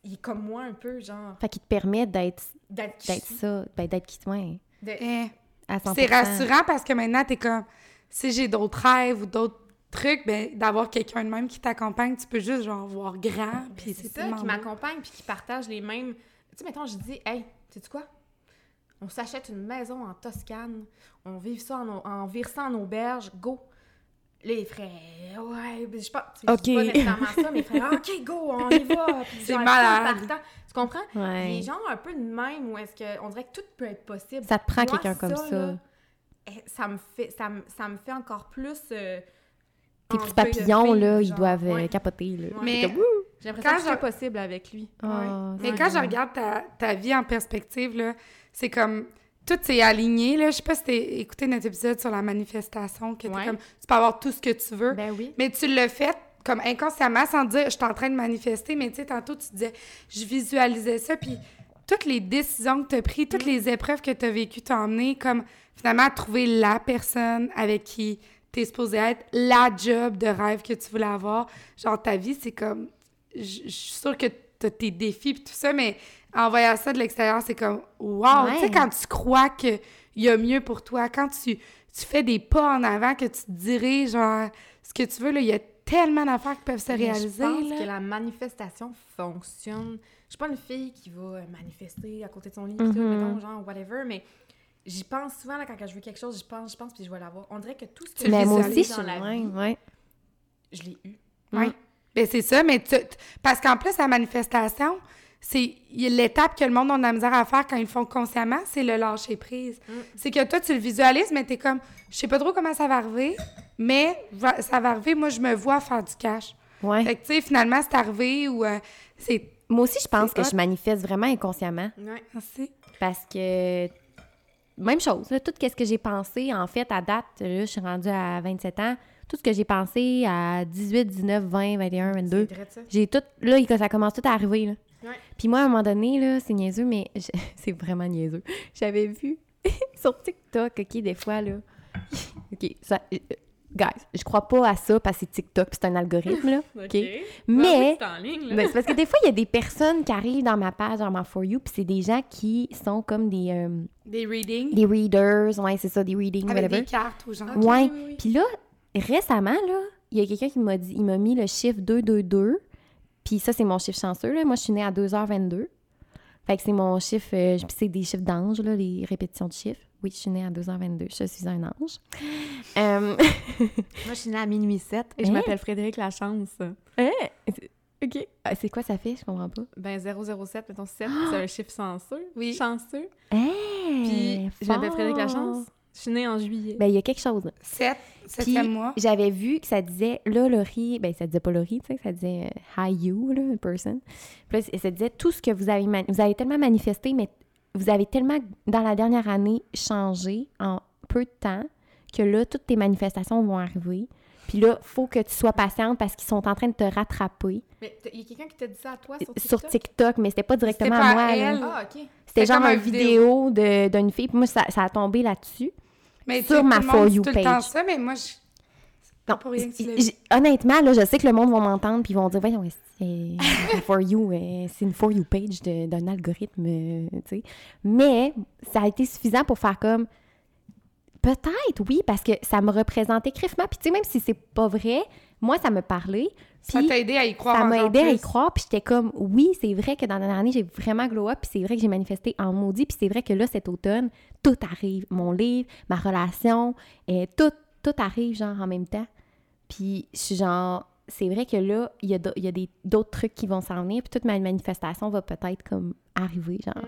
C: il est comme moi un peu, genre,
B: Fait qu'il te permet d'être
C: d'être
B: ça, ben, d'être qui tu es,
C: De-
A: Eh,
B: à 100%.
A: C'est rassurant parce que maintenant, t'es comme, si j'ai d'autres rêves ou d'autres trucs, ben, d'avoir quelqu'un de même qui t'accompagne, tu peux juste, genre, voir grand,
C: Ben,
A: puis
C: c'est
A: c'est
C: ça, qui m'accompagne puis qui partage les mêmes. Tu sais, mettons, je dis, hey, sais-tu quoi? On s'achète une maison en Toscane, on vive ça en, en vire ça en auberge, go! Là, il ferait, ouais, je sais pas, dis pas
B: Ok.
C: nécessairement ça, mais il ferait, ok, go, on y va!
A: C'est malade.
C: Tu comprends?
B: Ouais.
C: est genre un peu de même où est-ce que, on dirait que tout peut être possible.
B: Ça te prend quelqu'un comme ça.
C: là, eh, ça me fait, ça me, ça me fait encore plus. euh,
B: Tes petits papillons, là, ils doivent euh,
C: Ouais.
B: capoter, là.
C: Ouais.
A: Mais-!
C: J'ai l'impression
A: Quand
C: que c'est
A: je-
C: possible avec lui. Ouais.
A: Mais
B: c'est
A: quand je regarde ta, ta vie en perspective, là, c'est comme tout s'est aligné. Là. Je sais pas si t'as écouté notre épisode sur la manifestation, que
C: Ouais.
A: comme tu peux avoir tout ce que tu veux.
C: Ben oui.
A: Mais tu l'as fait comme inconsciemment sans te dire je suis en train de manifester. Mais tu sais, tantôt tu disais je visualisais ça. Puis toutes les décisions que tu as prises, toutes les épreuves que tu as vécues t'ont amené comme finalement à trouver la personne avec qui tu es supposé être, la job de rêve que tu voulais avoir. Genre ta vie, c'est comme. Je suis sûre que tu as tes défis puis tout ça, mais en voyant ça de l'extérieur, c'est comme wow! Tu sais, quand tu crois qu'il y a mieux pour toi, quand tu, tu fais des pas en avant, que tu te diriges vers ce que tu veux, là, il y a tellement d'affaires qui peuvent se
C: Mais
A: réaliser.
C: Je pense
A: là.
C: que la manifestation fonctionne. Je suis pas une fille qui va euh, manifester à côté de son lit, tout,
B: Mhm.
C: mettons, genre, whatever, mais j'y pense souvent, là, quand je veux quelque chose, je pense, je pense, puis je vais l'avoir. On dirait que tout ce que
A: Tu
B: Mais
C: je
B: moi aussi, je
C: la vie,
B: ouais.
C: je l'ai eu.
A: Oui. Ben, c'est ça, mais tu- parce qu'en plus, la manifestation, c'est l'étape que le monde a de la misère à faire quand ils le font consciemment, c'est le lâcher prise.
C: Mm.
A: C'est que toi, tu le visualises, mais t'es comme, je sais pas trop comment ça va arriver, mais ça va arriver, moi, je me vois faire du cash.
B: Ouais.
A: Fait que, tu sais, finalement, c'est arrivé ou euh, c'est.
B: Moi aussi, je pense que
A: hot.
B: je manifeste vraiment inconsciemment.
C: Ouais.
A: Merci.
B: Parce que, même chose, là, tout ce que j'ai pensé, en fait, à date, là, je suis rendue à 27 ans, tout ce que j'ai pensé à 18, 19, 20, 21, 22,
C: C'est vrai de ça.
B: j'ai tout, là, il- ça commence tout à arriver, là.
C: Ouais.
B: Puis moi, à un moment donné, là, c'est niaiseux, mais je- c'est vraiment niaiseux. J'avais vu sur TikTok, OK, des fois, là, OK, ça... euh, Guys, je crois pas à ça parce que c'est TikTok, c'est un algorithme, là, OK? Mais...
C: c'est en ligne, là.
B: Ben, c'est parce que des fois, il y a des personnes qui arrivent dans ma page, dans ma For You, puis c'est des gens qui sont comme des, euh,
A: Des readings
B: des readers, ouais, c'est ça, des readings,
A: avec
B: whatever.
A: des cartes ou genre.
C: Ok,
B: ouais.
C: oui, oui, oui.
B: Puis là, récemment, là, il y a quelqu'un qui m'a dit, il m'a mis le chiffre 222, puis ça, c'est mon chiffre chanceux, là. Moi, je suis née à 2h22. Fait que c'est mon chiffre, euh, puis c'est des chiffres d'ange, les répétitions de chiffres. Oui, je suis née à 2h22, je suis un ange. Euh,
C: Moi, je suis née à minuit 7 et je
B: Hein?
C: m'appelle Frédéric Lachance.
B: hein? OK. Ah, c'est quoi ça fait? Je comprends pas.
C: Ben, 007, mettons 7, c'est un chiffre chanceux.
A: Oui.
C: Chanceux.
B: Hey,
C: Puis, je m'appelle Frédéric. Lachance. Je suis née en juillet.
B: Ben, il y a quelque chose. là.
A: Sept, septième mois.
B: j'avais vu que ça disait, là, Laurie, ben, ça disait pas Laurie, tu sais, ça disait euh, Hi you, là, person. Puis là, ça disait tout ce que vous avez, vous avez tellement manifesté, mais vous avez tellement, dans la dernière année, changé en peu de temps que là, toutes tes manifestations vont arriver. Puis là, faut que tu sois patiente parce qu'ils sont en train de te rattraper
C: Mais il y a quelqu'un qui t'a dit ça à toi sur TikTok?
B: sur TikTok, mais c'était pas directement
A: pas
B: à moi.
A: elle?
C: Ah, OK.
B: C'était genre
A: comme
B: une
A: un
B: vidéo de- d'une fille, puis moi, ça, ça a tombé là-dessus.
A: Mais
B: sur ma For You
A: tout le temps
B: page.
A: ça, mais moi, je.
B: Non,
A: pour rien que tu
B: honnêtement, là, je sais que le monde va m'entendre puis ils vont dire voyons, c'est for you, euh, c'est une for you page d'un algorithme, euh, tu sais. Mais ça a été suffisant pour faire comme peut-être oui parce que ça me représentait crèvement puis tu sais même si c'est pas vrai, moi, ça me parlait.
A: Ça t'a aidé à y croire
B: ça m'a aidé à y croire, puis j'étais comme, oui, c'est vrai que dans la dernière année, j'ai vraiment glow up, puis c'est vrai que j'ai manifesté en maudit, puis c'est vrai que là, cet automne, tout arrive. Mon livre, ma relation, et tout, tout arrive, genre, en même temps. Puis je suis genre, c'est vrai que là, il y a, y a des- d'autres trucs qui vont s'en venir, puis toute ma manifestation va peut-être comme arriver, genre.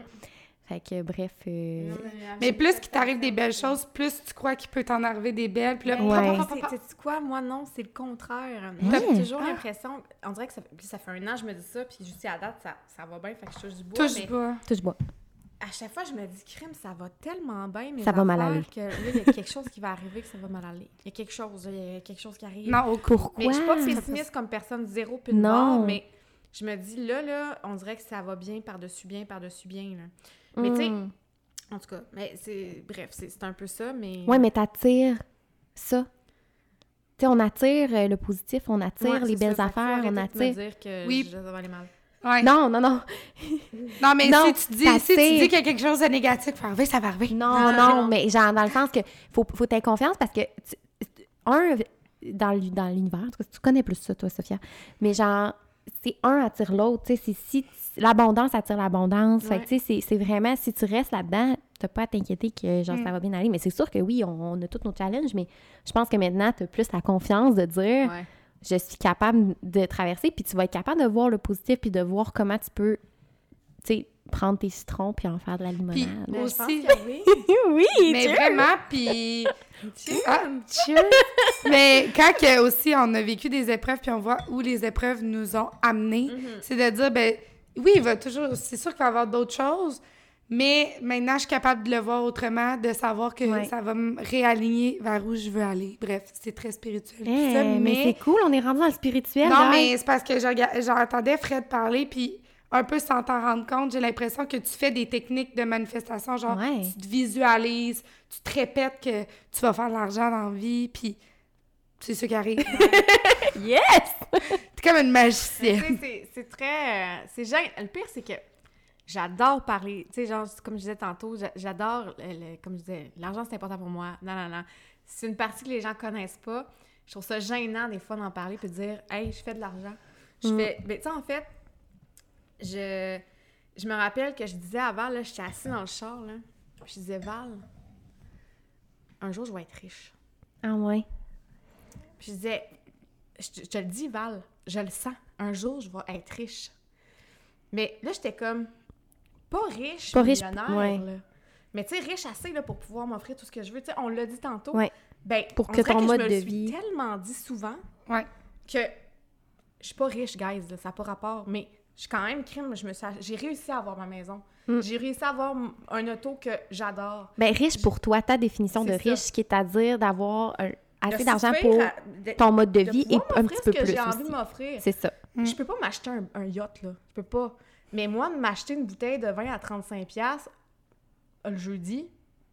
B: Fait que, bref... euh,
A: Mais plus qu'il t'arrive des belles choses, plus tu crois qu'il peut t'en arriver des belles. Puis là,
B: Ouais.
C: sais-tu quoi? Moi, non, c'est le contraire. J'ai toujours
A: Ah.
C: l'impression... On dirait que ça, puis ça fait un an que je me dis ça, puis juste à date, ça, ça va bien, fait que je touche du bois.
A: touche
C: mais
A: pas.
B: touche bois.
C: à chaque fois, je me dis, crime, ça va tellement bien, mais
B: Ça va mal aller.
C: que là, il y a quelque chose qui va arriver que ça va mal aller. Il y a quelque chose, il y a quelque chose qui arrive.
A: Non, au
B: Pourquoi?
C: Mais je suis pas pessimiste comme personne zéro puis
B: Non.
C: mais je me dis, là, là, on dirait que ça va bien par-dessus bien, par-dessus bien, là. Mais tu sais,
B: Mm.
C: en tout cas, mais c'est... Bref, c'est c'est un peu ça, mais...
B: Ouais, mais t'attires ça. Tu sais, on attire euh, le positif, on attire
C: Ouais,
B: les belles
C: ça,
B: affaires, on
C: de me
B: attire...
C: dire que
A: Oui.
C: je- ça va aller mal.
A: Ouais.
B: Non, non, non.
A: Non, mais
B: Non,
A: si tu dis, si tu dis qu'il y a quelque chose de négatif arriver, ça va arriver.
B: Non,
C: Non,
B: non,
C: non.
B: mais genre dans le sens que faut, faut t'aies confiance parce que, tu- un, dans l'u- dans l'univers, tu connais plus ça, toi, Sophia, mais genre, c'est un attire l'autre, tu sais, c'est si tu- l'abondance attire l'abondance, fait que, tu sais, c'est- c'est vraiment, si tu restes là-dedans, t'as pas à t'inquiéter que, genre,
A: Mm.
B: ça va bien aller, mais c'est sûr que oui, on, on a tous nos challenges, mais je pense que maintenant, t'as plus la confiance de dire,
C: Ouais.
B: je suis capable de traverser, puis tu vas être capable de voir le positif, puis de voir comment tu peux, tu sais, prendre tes citrons, puis en faire de la limonade.
C: Mais
A: Aussi.
C: je pense que oui.
B: oui,
A: Mais vraiment, puis...
C: Cheers.
A: Ah, cheers! Mais quand que aussi on a vécu des épreuves, puis on voit où les épreuves nous ont amenés,
C: Mm-hmm.
A: c'est de dire, ben oui, il va toujours... C'est sûr qu'il va y avoir d'autres choses, mais maintenant, je suis capable de le voir autrement, de savoir que
B: Ouais.
A: ça va me réaligner vers où je veux aller. Bref, c'est très spirituel.
B: Eh,
A: ça,
B: mais,
A: mais...
B: c'est cool, on est rendu dans le spirituel.
A: Non, mais c'est parce que j'entendais Fred parler, puis un peu sans t'en rendre compte, j'ai l'impression que tu fais des techniques de manifestation, genre
B: Ouais.
A: tu te visualises, tu te répètes que tu vas faire de l'argent dans la vie, puis c'est ce qui arrive.
B: Yes!
A: T'es comme une magicienne.
C: c'est- très... euh, c'est gênant. Le pire, c'est que j'adore parler. Tu sais, genre, comme je disais tantôt, j'a- j'adore, comme je disais, l'argent, c'est important pour moi. Non, non, non. C'est une partie que les gens connaissent pas. Je trouve ça gênant, des fois, d'en parler puis de dire « Hey, je fais de l'argent. » Je
B: Mm.
C: fais... Mais tu sais, en fait, je... Je me rappelle que je disais avant, là, j'étais assise dans le char, là, je disais « Val, un jour, je vais être riche. »
B: Ah ouais.
C: Puis je disais, je te le dis, Val, je le sens. Un jour, je vais être riche. Mais là, j'étais comme, pas riche,
B: Pas riche,
C: millionnaire,
B: ouais.
C: là. Mais tu sais, riche assez là, pour pouvoir m'offrir tout ce que je veux. Tu sais, on l'a dit tantôt.
B: Ouais.
C: Ben,
B: Pour
C: on
B: que ton
C: je
B: mode
C: me le
B: de
C: suis
B: vie-
C: tellement dit souvent
A: Ouais.
C: que je suis pas riche, guys, là, ça n'a pas rapport. Mais je suis quand même crime. Je me suis, j'ai réussi à avoir ma maison.
B: Mm.
C: J'ai réussi à avoir un auto que j'adore.
B: Ben, riche pour toi, ta définition de
C: C'est ça.
B: riche, qui est à dire d'avoir un- assez d'argent pour
C: à- de-
B: ton mode de
C: de
B: vie et un petit peu
C: ce que
B: plus
C: j'ai envie de m'offrir.
B: C'est ça.
A: Mm.
C: Je peux pas m'acheter un, un yacht, là. Je peux pas. Mais moi, de m'acheter une bouteille de vin à 35$ le jeudi,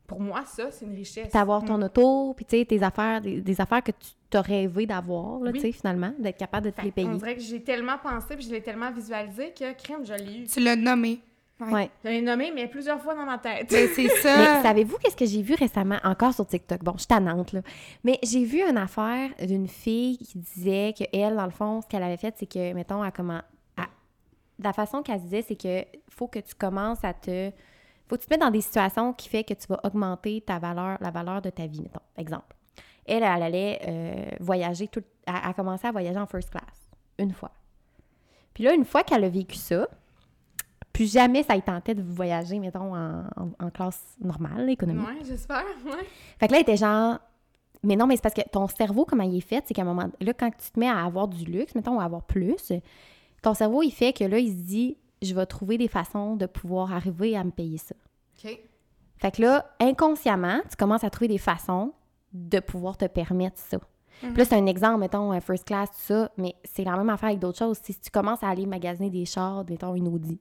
C: pour moi, ça, c'est une richesse.
B: D'avoir ton auto, puis tu sais, tes affaires, des, des affaires que tu t'as rêvé d'avoir, là,
C: Oui.
B: tu sais, finalement, d'être capable de te
C: Fait
B: les
C: que On
B: payer.
C: dirait que j'ai tellement pensé, puis je l'ai tellement visualisé que, crime, je l'ai eu.
A: Tu l'as nommé.
B: Ouais.
C: Je l'ai nommé, mais plusieurs fois dans ma tête.
A: Ben, c'est
B: Mais
A: ça.
B: savez-vous qu'est-ce que j'ai vu récemment, encore sur TikTok? Bon, je suis tannante, là. Mais j'ai vu une affaire d'une fille qui disait que elle, dans le fond, ce qu'elle avait fait, c'est que, mettons, à comment... à- La façon qu'elle disait, c'est que faut que tu commences à te... Faut que tu te mettes dans des situations qui fait que tu vas augmenter ta valeur, la valeur de ta vie, mettons. Exemple. Elle, elle allait euh, voyager, tout, elle a commencé à voyager en first class, une fois. Puis là, une fois qu'elle a vécu ça, plus jamais ça lui tentait de voyager, mettons, en, en- en classe normale, économique.
C: Ouais, j'espère, ouais.
B: Fait que là, elle était genre. Mais non, mais c'est parce que ton cerveau, comment il est fait, c'est qu'à un moment. Là, quand tu te mets à avoir du luxe, mettons, ou à avoir plus, ton cerveau, il fait que là, il se dit je vais trouver des façons de pouvoir arriver à me payer ça.
C: OK.
B: Fait que là, inconsciemment, tu commences à trouver des façons de pouvoir te permettre ça. Puis là, c'est un exemple, mettons, un first class, tout ça, mais c'est la même affaire avec d'autres choses. Si tu commences à aller magasiner des chars, mettons, une Audi,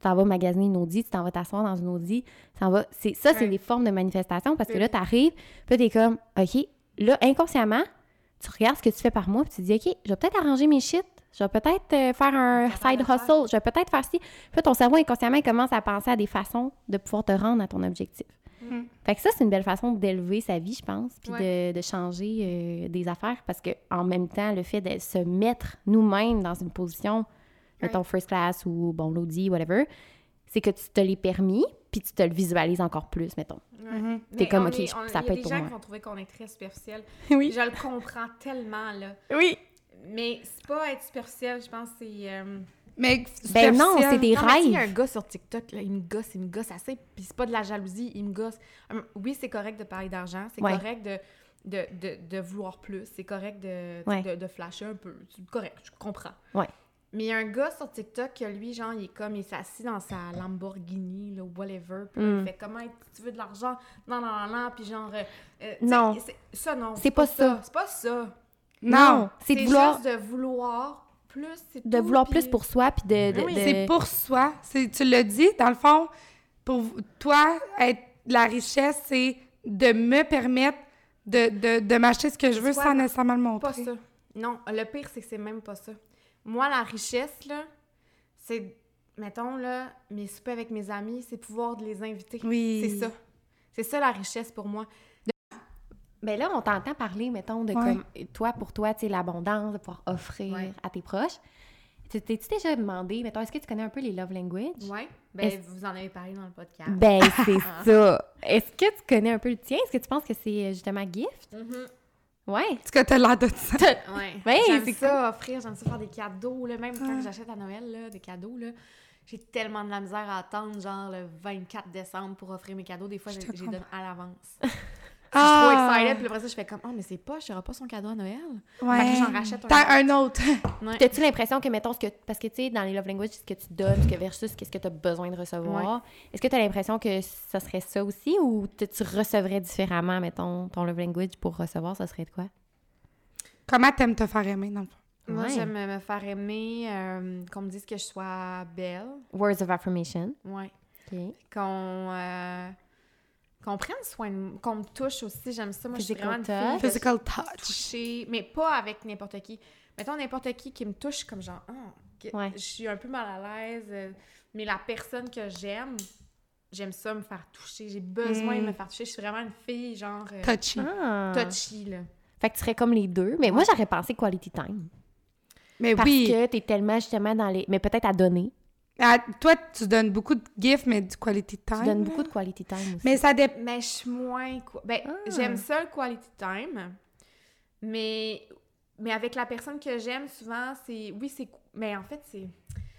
B: t'en vas magasiner une Audi, tu t'en vas t'asseoir dans une Audi, t'en vas... c'est- Ça, c'est
A: Ouais.
B: des formes de manifestation parce que là, tu arrives, puis t'es comme, OK, là, inconsciemment, tu regardes ce que tu fais par mois, puis tu te dis, OK, je vais peut-être arranger mes shit, je vais peut-être euh, faire un side hustle, je vais peut-être faire ci. Puis ton cerveau, inconsciemment, il commence à penser à des façons de pouvoir te rendre à ton objectif.
C: Mm.
A: Mm.
B: Fait que ça, c'est une belle façon d'élever sa vie, je pense, puis
C: Ouais.
B: de, de changer euh, des affaires, parce que en même temps, le fait de se mettre nous-mêmes dans une position, mettons first class ou bon, l'audi, whatever, c'est que tu te l'es permis, puis tu te le visualises encore plus, mettons.
C: Ouais.
A: Mhm.
B: T'es
C: Mais
B: comme, ok,
C: est-
B: je-
C: on-
B: ça
C: il
B: peut
C: y a
B: être pour
C: des gens
B: moi.
C: qui vont trouver qu'on est très superficiel.
B: Oui.
C: Je le comprends tellement, là.
B: Oui.
C: Mais c'est pas être superficiel, je pense c'est... euh,
A: Mais
B: Ben non, c'est des
C: Non, sais, il y a un
B: rêves.
C: gars sur TikTok, là, il me gosse, il me gosse assez, puis c'est pas de la jalousie, il me gosse. Hum, Oui, c'est correct de parler d'argent, c'est
B: Ouais.
C: correct de, de, de, de vouloir plus, c'est correct de,
B: Ouais.
C: de, de flasher un peu, c'est correct, je comprends.
B: Ouais.
C: Mais il y a un gars sur TikTok que lui, genre, il est comme, il s'est assis dans sa Lamborghini, là, whatever, puis là,
B: Mm.
C: il fait comment tu veux de l'argent, non, non, non, non, puis genre, euh, euh,
B: Non.
C: ça non,
B: C'est pas ça.
C: c'est pas ça.
A: Non,
B: c'est de vouloir,
C: juste de vouloir plus,
B: de
C: tout,
B: vouloir plus pour soi, puis de... de-
C: Ah oui,
B: de-
A: c'est pour soi. C'est, tu l'as dit, dans le fond, pour toi, être la richesse, c'est de me permettre de, de, de m'acheter ce que je veux
C: quoi,
A: sans nécessairement le
C: Pas
A: montrer.
C: ça. Non, le pire, c'est que c'est même pas ça. Moi, la richesse, là, c'est, mettons, là, mes soupers avec mes amis, c'est pouvoir de les inviter.
A: Oui.
C: C'est ça. C'est ça la richesse pour moi.
B: Ben là, on t'entend parler, mettons, de
A: Ouais.
B: comme, toi, pour toi, tu sais, l'abondance, de pouvoir offrir
C: Ouais.
B: à tes proches. Tu T'es-tu déjà demandé, mettons, est-ce que tu connais un peu les love language?
C: Ouais. Ben,
B: Est-ce-
C: vous en avez parlé dans le podcast.
B: Ben, c'est ça. Est-ce que tu connais un peu le tien? Est-ce que tu penses que c'est euh, justement gift?
C: Mhm.
B: Ouais.
A: En tout cas, t'as l'air de ça?
C: Ouais.
B: Ouais,
C: j'aime
B: c'est
C: ça offrir, j'aime ça faire des cadeaux, là. Même quand
A: Ouais.
C: j'achète à Noël, là, des cadeaux, là. J'ai tellement de la misère à attendre, genre, le 24 décembre pour offrir mes cadeaux. Des fois,
A: Je
C: je les donne à l'avance. Je suis trop
A: Ah!
C: excited, puis après ça, je fais comme, oh, mais c'est pas, je pas son cadeau à Noël.
A: Ouais.
C: Fait que j'en rachète un
A: T'as un autre.
C: Ouais.
B: T'as-tu l'impression que, mettons, ce que, parce que, tu sais, dans les love language, ce que tu donnes, ce que versus qu'est-ce que tu as besoin de recevoir, est-ce que tu as l'impression que ça serait ça aussi ou tu recevrais différemment, mettons, ton love language pour recevoir, ça serait de quoi?
A: Comment t'aimes te faire aimer, dans le fond?
C: Moi,
B: Ouais.
C: j'aime me faire aimer, euh, qu'on me dise que je sois belle.
B: Words of affirmation.
C: Ouais.
B: OK.
C: Qu'on euh, qu'on prenne soin de moi, qu'on me touche aussi. J'aime ça. Moi, je suis
B: Physical
C: vraiment une fille
A: Physical touch.
C: toucher, mais pas avec n'importe qui. Mettons n'importe qui qui me touche comme genre, ah,
B: Ouais.
C: je suis un peu mal à l'aise, euh, mais la personne que j'aime, j'aime ça me faire toucher. J'ai besoin
A: Mm.
C: de me faire toucher. Je suis vraiment une fille genre euh,
A: Touchy.
B: Ah.
C: touchy là.
B: Fait que tu serais comme les deux. Mais moi, j'aurais pensé quality time.
A: Mais
B: Parce
A: oui.
B: que t'es tellement justement dans les. Mais peut-être à donner.
A: Ah, toi, tu donnes beaucoup de gifts, mais du quality time.
B: Tu donnes beaucoup de quality time aussi.
A: Mais ça dépend.
C: Mais je suis moins quoi. Ben,
B: Ah.
C: j'aime ça le quality time, mais mais avec la personne que j'aime souvent, c'est oui, c'est mais en fait, c'est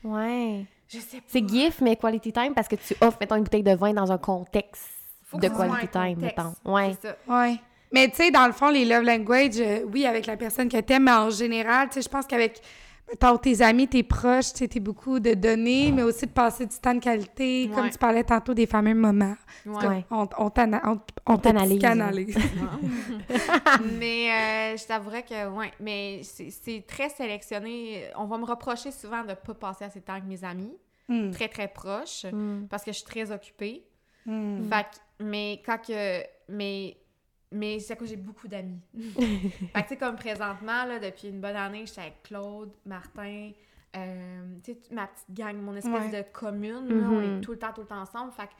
B: Ouais.
C: je sais pas.
B: C'est gift, mais quality time parce que tu offres, mettons, une bouteille de vin dans un contexte
C: Faut
B: de quality time,
C: contexte.
B: mettons. Ouais.
C: C'est ça.
A: Ouais. Mais tu sais, dans le fond, les love language, euh, oui, avec la personne que t'aimes, mais en général, tu sais, je pense qu'avec mettons, tes amis, tes proches, tu sais, t'es beaucoup de donner, mais aussi de passer du temps de qualité, comme tu parlais tantôt des fameux moments.
C: Ouais.
A: On, on, on, on
B: t'analyse.
C: mais euh, je t'avouerais que, ouais, mais c'est très sélectionné. On va me reprocher souvent de ne pas passer assez de temps avec mes amis,
A: Hmm.
C: très très proches,
B: Mm.
C: parce que je suis très occupée.
A: Hmm.
C: Fait que- mais quand que. Mais. Mais c'est à cause que j'ai beaucoup d'amis. fait que, tu sais, comme présentement, là, depuis une bonne année, j'étais avec Claude, Martin, euh, tu sais, ma petite gang, mon espèce
A: Ouais.
C: de commune, là, on est tout le temps, tout le temps ensemble. Fait que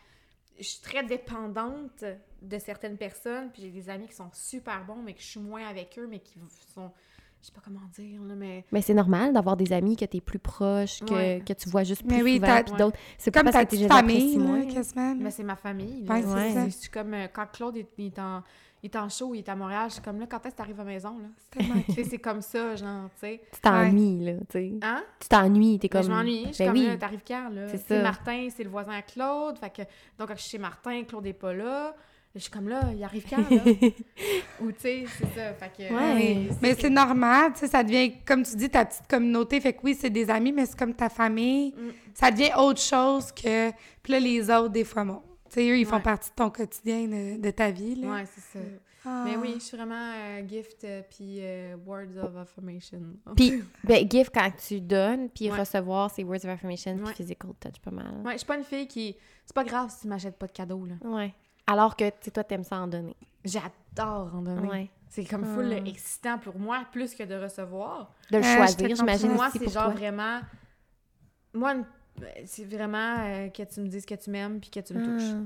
C: je suis très dépendante de certaines personnes, puis j'ai des amis qui sont super bons, mais que je suis moins avec eux, mais qui sont. Je sais pas comment dire, là, mais.
B: Mais c'est normal d'avoir des amis que t'es plus proche, que,
C: Ouais.
B: que tu vois juste plus
A: Mais oui,
B: souvent, puis d'autres. C'est pas
A: Comme
B: parce
A: ta famille, là, quasiment.
C: Mais c'est ma famille. là.
A: Ouais, c'est
C: comme. euh, Quand Claude est, est en. Il est en show, il est à Montréal, je suis comme là, quand est-ce que t'arrives à la maison, là?
A: C'est tellement
C: Tu sais, c'est comme ça, genre, tu sais.
B: Tu t'ennuies, là, tu sais.
C: Hein?
B: Tu t'ennuies, t'es
C: Ben,
B: comme...
C: je m'ennuie. Je suis
B: Ben
C: comme
B: oui.
C: là, t'arrives quand, là?
B: C'est ça.
C: Martin, c'est le voisin à Claude. Fait que, donc, quand je suis chez Martin, Claude est pas là. Je suis comme là, il arrive quand, là? Ou, tu sais, c'est ça. Fait que.
B: Ouais.
C: euh,
A: Mais c'est normal, tu sais, ça devient, comme tu dis, ta petite communauté. Fait que oui, c'est des amis, mais c'est comme ta famille.
C: Mm.
A: Ça devient autre chose que. Puis là, les autres, des fois, bon. Tu sais, eux, ils font
C: Ouais.
A: partie de ton quotidien, de, de ta vie, là.
C: Ouais, c'est ça.
A: Ah.
C: Mais oui, je suis vraiment euh, gift euh, puis euh, words of affirmation.
B: Puis, ben, give quand tu donnes, puis
C: Ouais.
B: recevoir, c'est words of affirmation, puis
C: Ouais.
B: physical touch, pas mal.
C: Ouais, je suis pas une fille qui. C'est pas grave si tu m'achètes pas de cadeaux, là.
B: Ouais. Alors que, tu sais, toi, t'aimes ça en donner.
C: J'adore en donner.
B: Ouais.
C: C'est comme full
B: Ah.
C: excitant pour moi, plus que de recevoir.
B: De le
A: Euh,
B: choisir, j'imagine
C: moi, c'est genre
B: toi.
C: vraiment. Moi, une- c'est vraiment euh, que tu me dises que tu m'aimes puis que tu me touches.
B: Ah.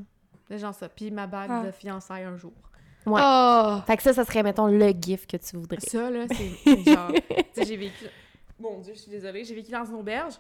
C: C'est genre ça. Puis ma bague
A: Ah.
C: de fiançailles un jour.
B: Ouais.
A: Oh!
B: Fait que ça, ça serait, mettons, le gif que tu voudrais.
C: Ça, là, c'est genre... tu sais, j'ai vécu... Mon Dieu, je suis désolée. J'ai vécu dans une auberge.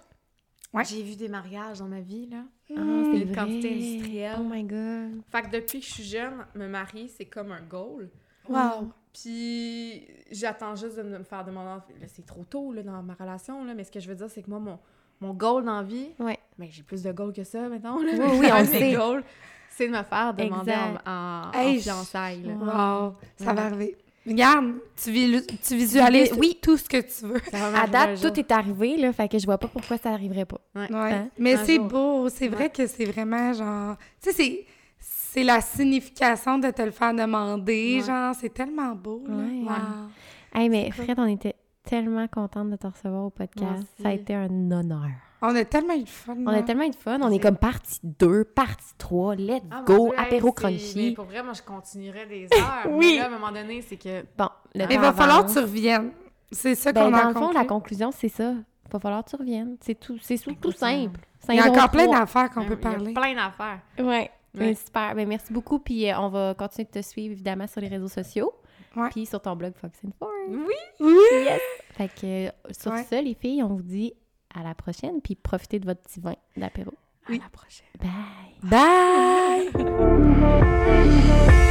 A: Ouais.
C: J'ai vu des mariages dans ma vie, là.
B: Ah,
A: Mmh.
B: c'est
C: une quantité
B: vrai.
C: industrielle.
B: Oh my God.
C: Fait que depuis que je suis jeune, me marier, c'est comme un goal.
A: Wow!
C: Puis j'attends juste de me faire demander... C'est trop tôt, là, dans ma relation, là. Mais ce que je veux dire, c'est que moi, mon, mon goal dans la vie...
B: Ouais.
C: Ben, j'ai plus de goals que ça, maintenant. Là.
B: Oui, oui, on
C: Un
B: le
C: de mes
B: sait.
C: goals, c'est de me faire demander en,
B: Exact.
C: en, en
A: Hey,
C: fiançailles.
A: Wow! Ça
C: Ouais.
A: va arriver. Regarde, tu, vis- tu visualises
B: Oui.
A: tout ce que tu veux.
B: À date, tout est arrivé, là, fait que je vois pas pourquoi ça arriverait pas.
C: Ouais.
A: Ouais.
B: Hein?
A: Mais
C: Un
A: c'est
C: jour.
A: beau. C'est vrai que c'est vraiment genre. Tu sais, c'est. C'est la signification de te le faire demander.
C: Ouais.
A: Genre, c'est tellement beau. là.
B: Ouais.
A: Wow.
B: Hey, mais
C: C'est
B: Fred, on était tellement contente de te recevoir au podcast. Ça a été un honneur.
A: On a tellement eu de fun.
B: On a tellement eu de fun. On est comme partie 2, partie 3. Let's
C: Ah,
B: go,
C: Dieu, hey,
B: apéro
C: c'est-
B: crunchy.
C: Mais pour vrai, moi, je continuerais des heures.
B: Oui.
C: Mais là, à un moment donné, c'est que...
B: Bon, le
A: il va falloir que tu reviennes. C'est ça
B: Ben,
A: qu'on a
B: dans le fond, la conclusion, c'est ça. Il va falloir que tu reviennes. C'est tout, c'est tout, tout
C: Écoute,
B: simple.
A: Il y a encore plein d'affaires qu'on
C: Il y
A: peut
C: a
A: parler.
C: plein d'affaires.
B: Ouais. Ben,
C: Ouais.
B: super. Ben, merci beaucoup. Puis euh, on va continuer de te suivre, évidemment, sur les réseaux sociaux. Puis sur ton blog Fox and.
C: Oui!
A: Oui!
B: Yes! Fait que euh, sur
A: Ouais.
B: ça, les filles, on vous dit à la prochaine. Puis profitez de votre petit vin d'apéro.
C: À la prochaine.
B: Bye!
A: Bye!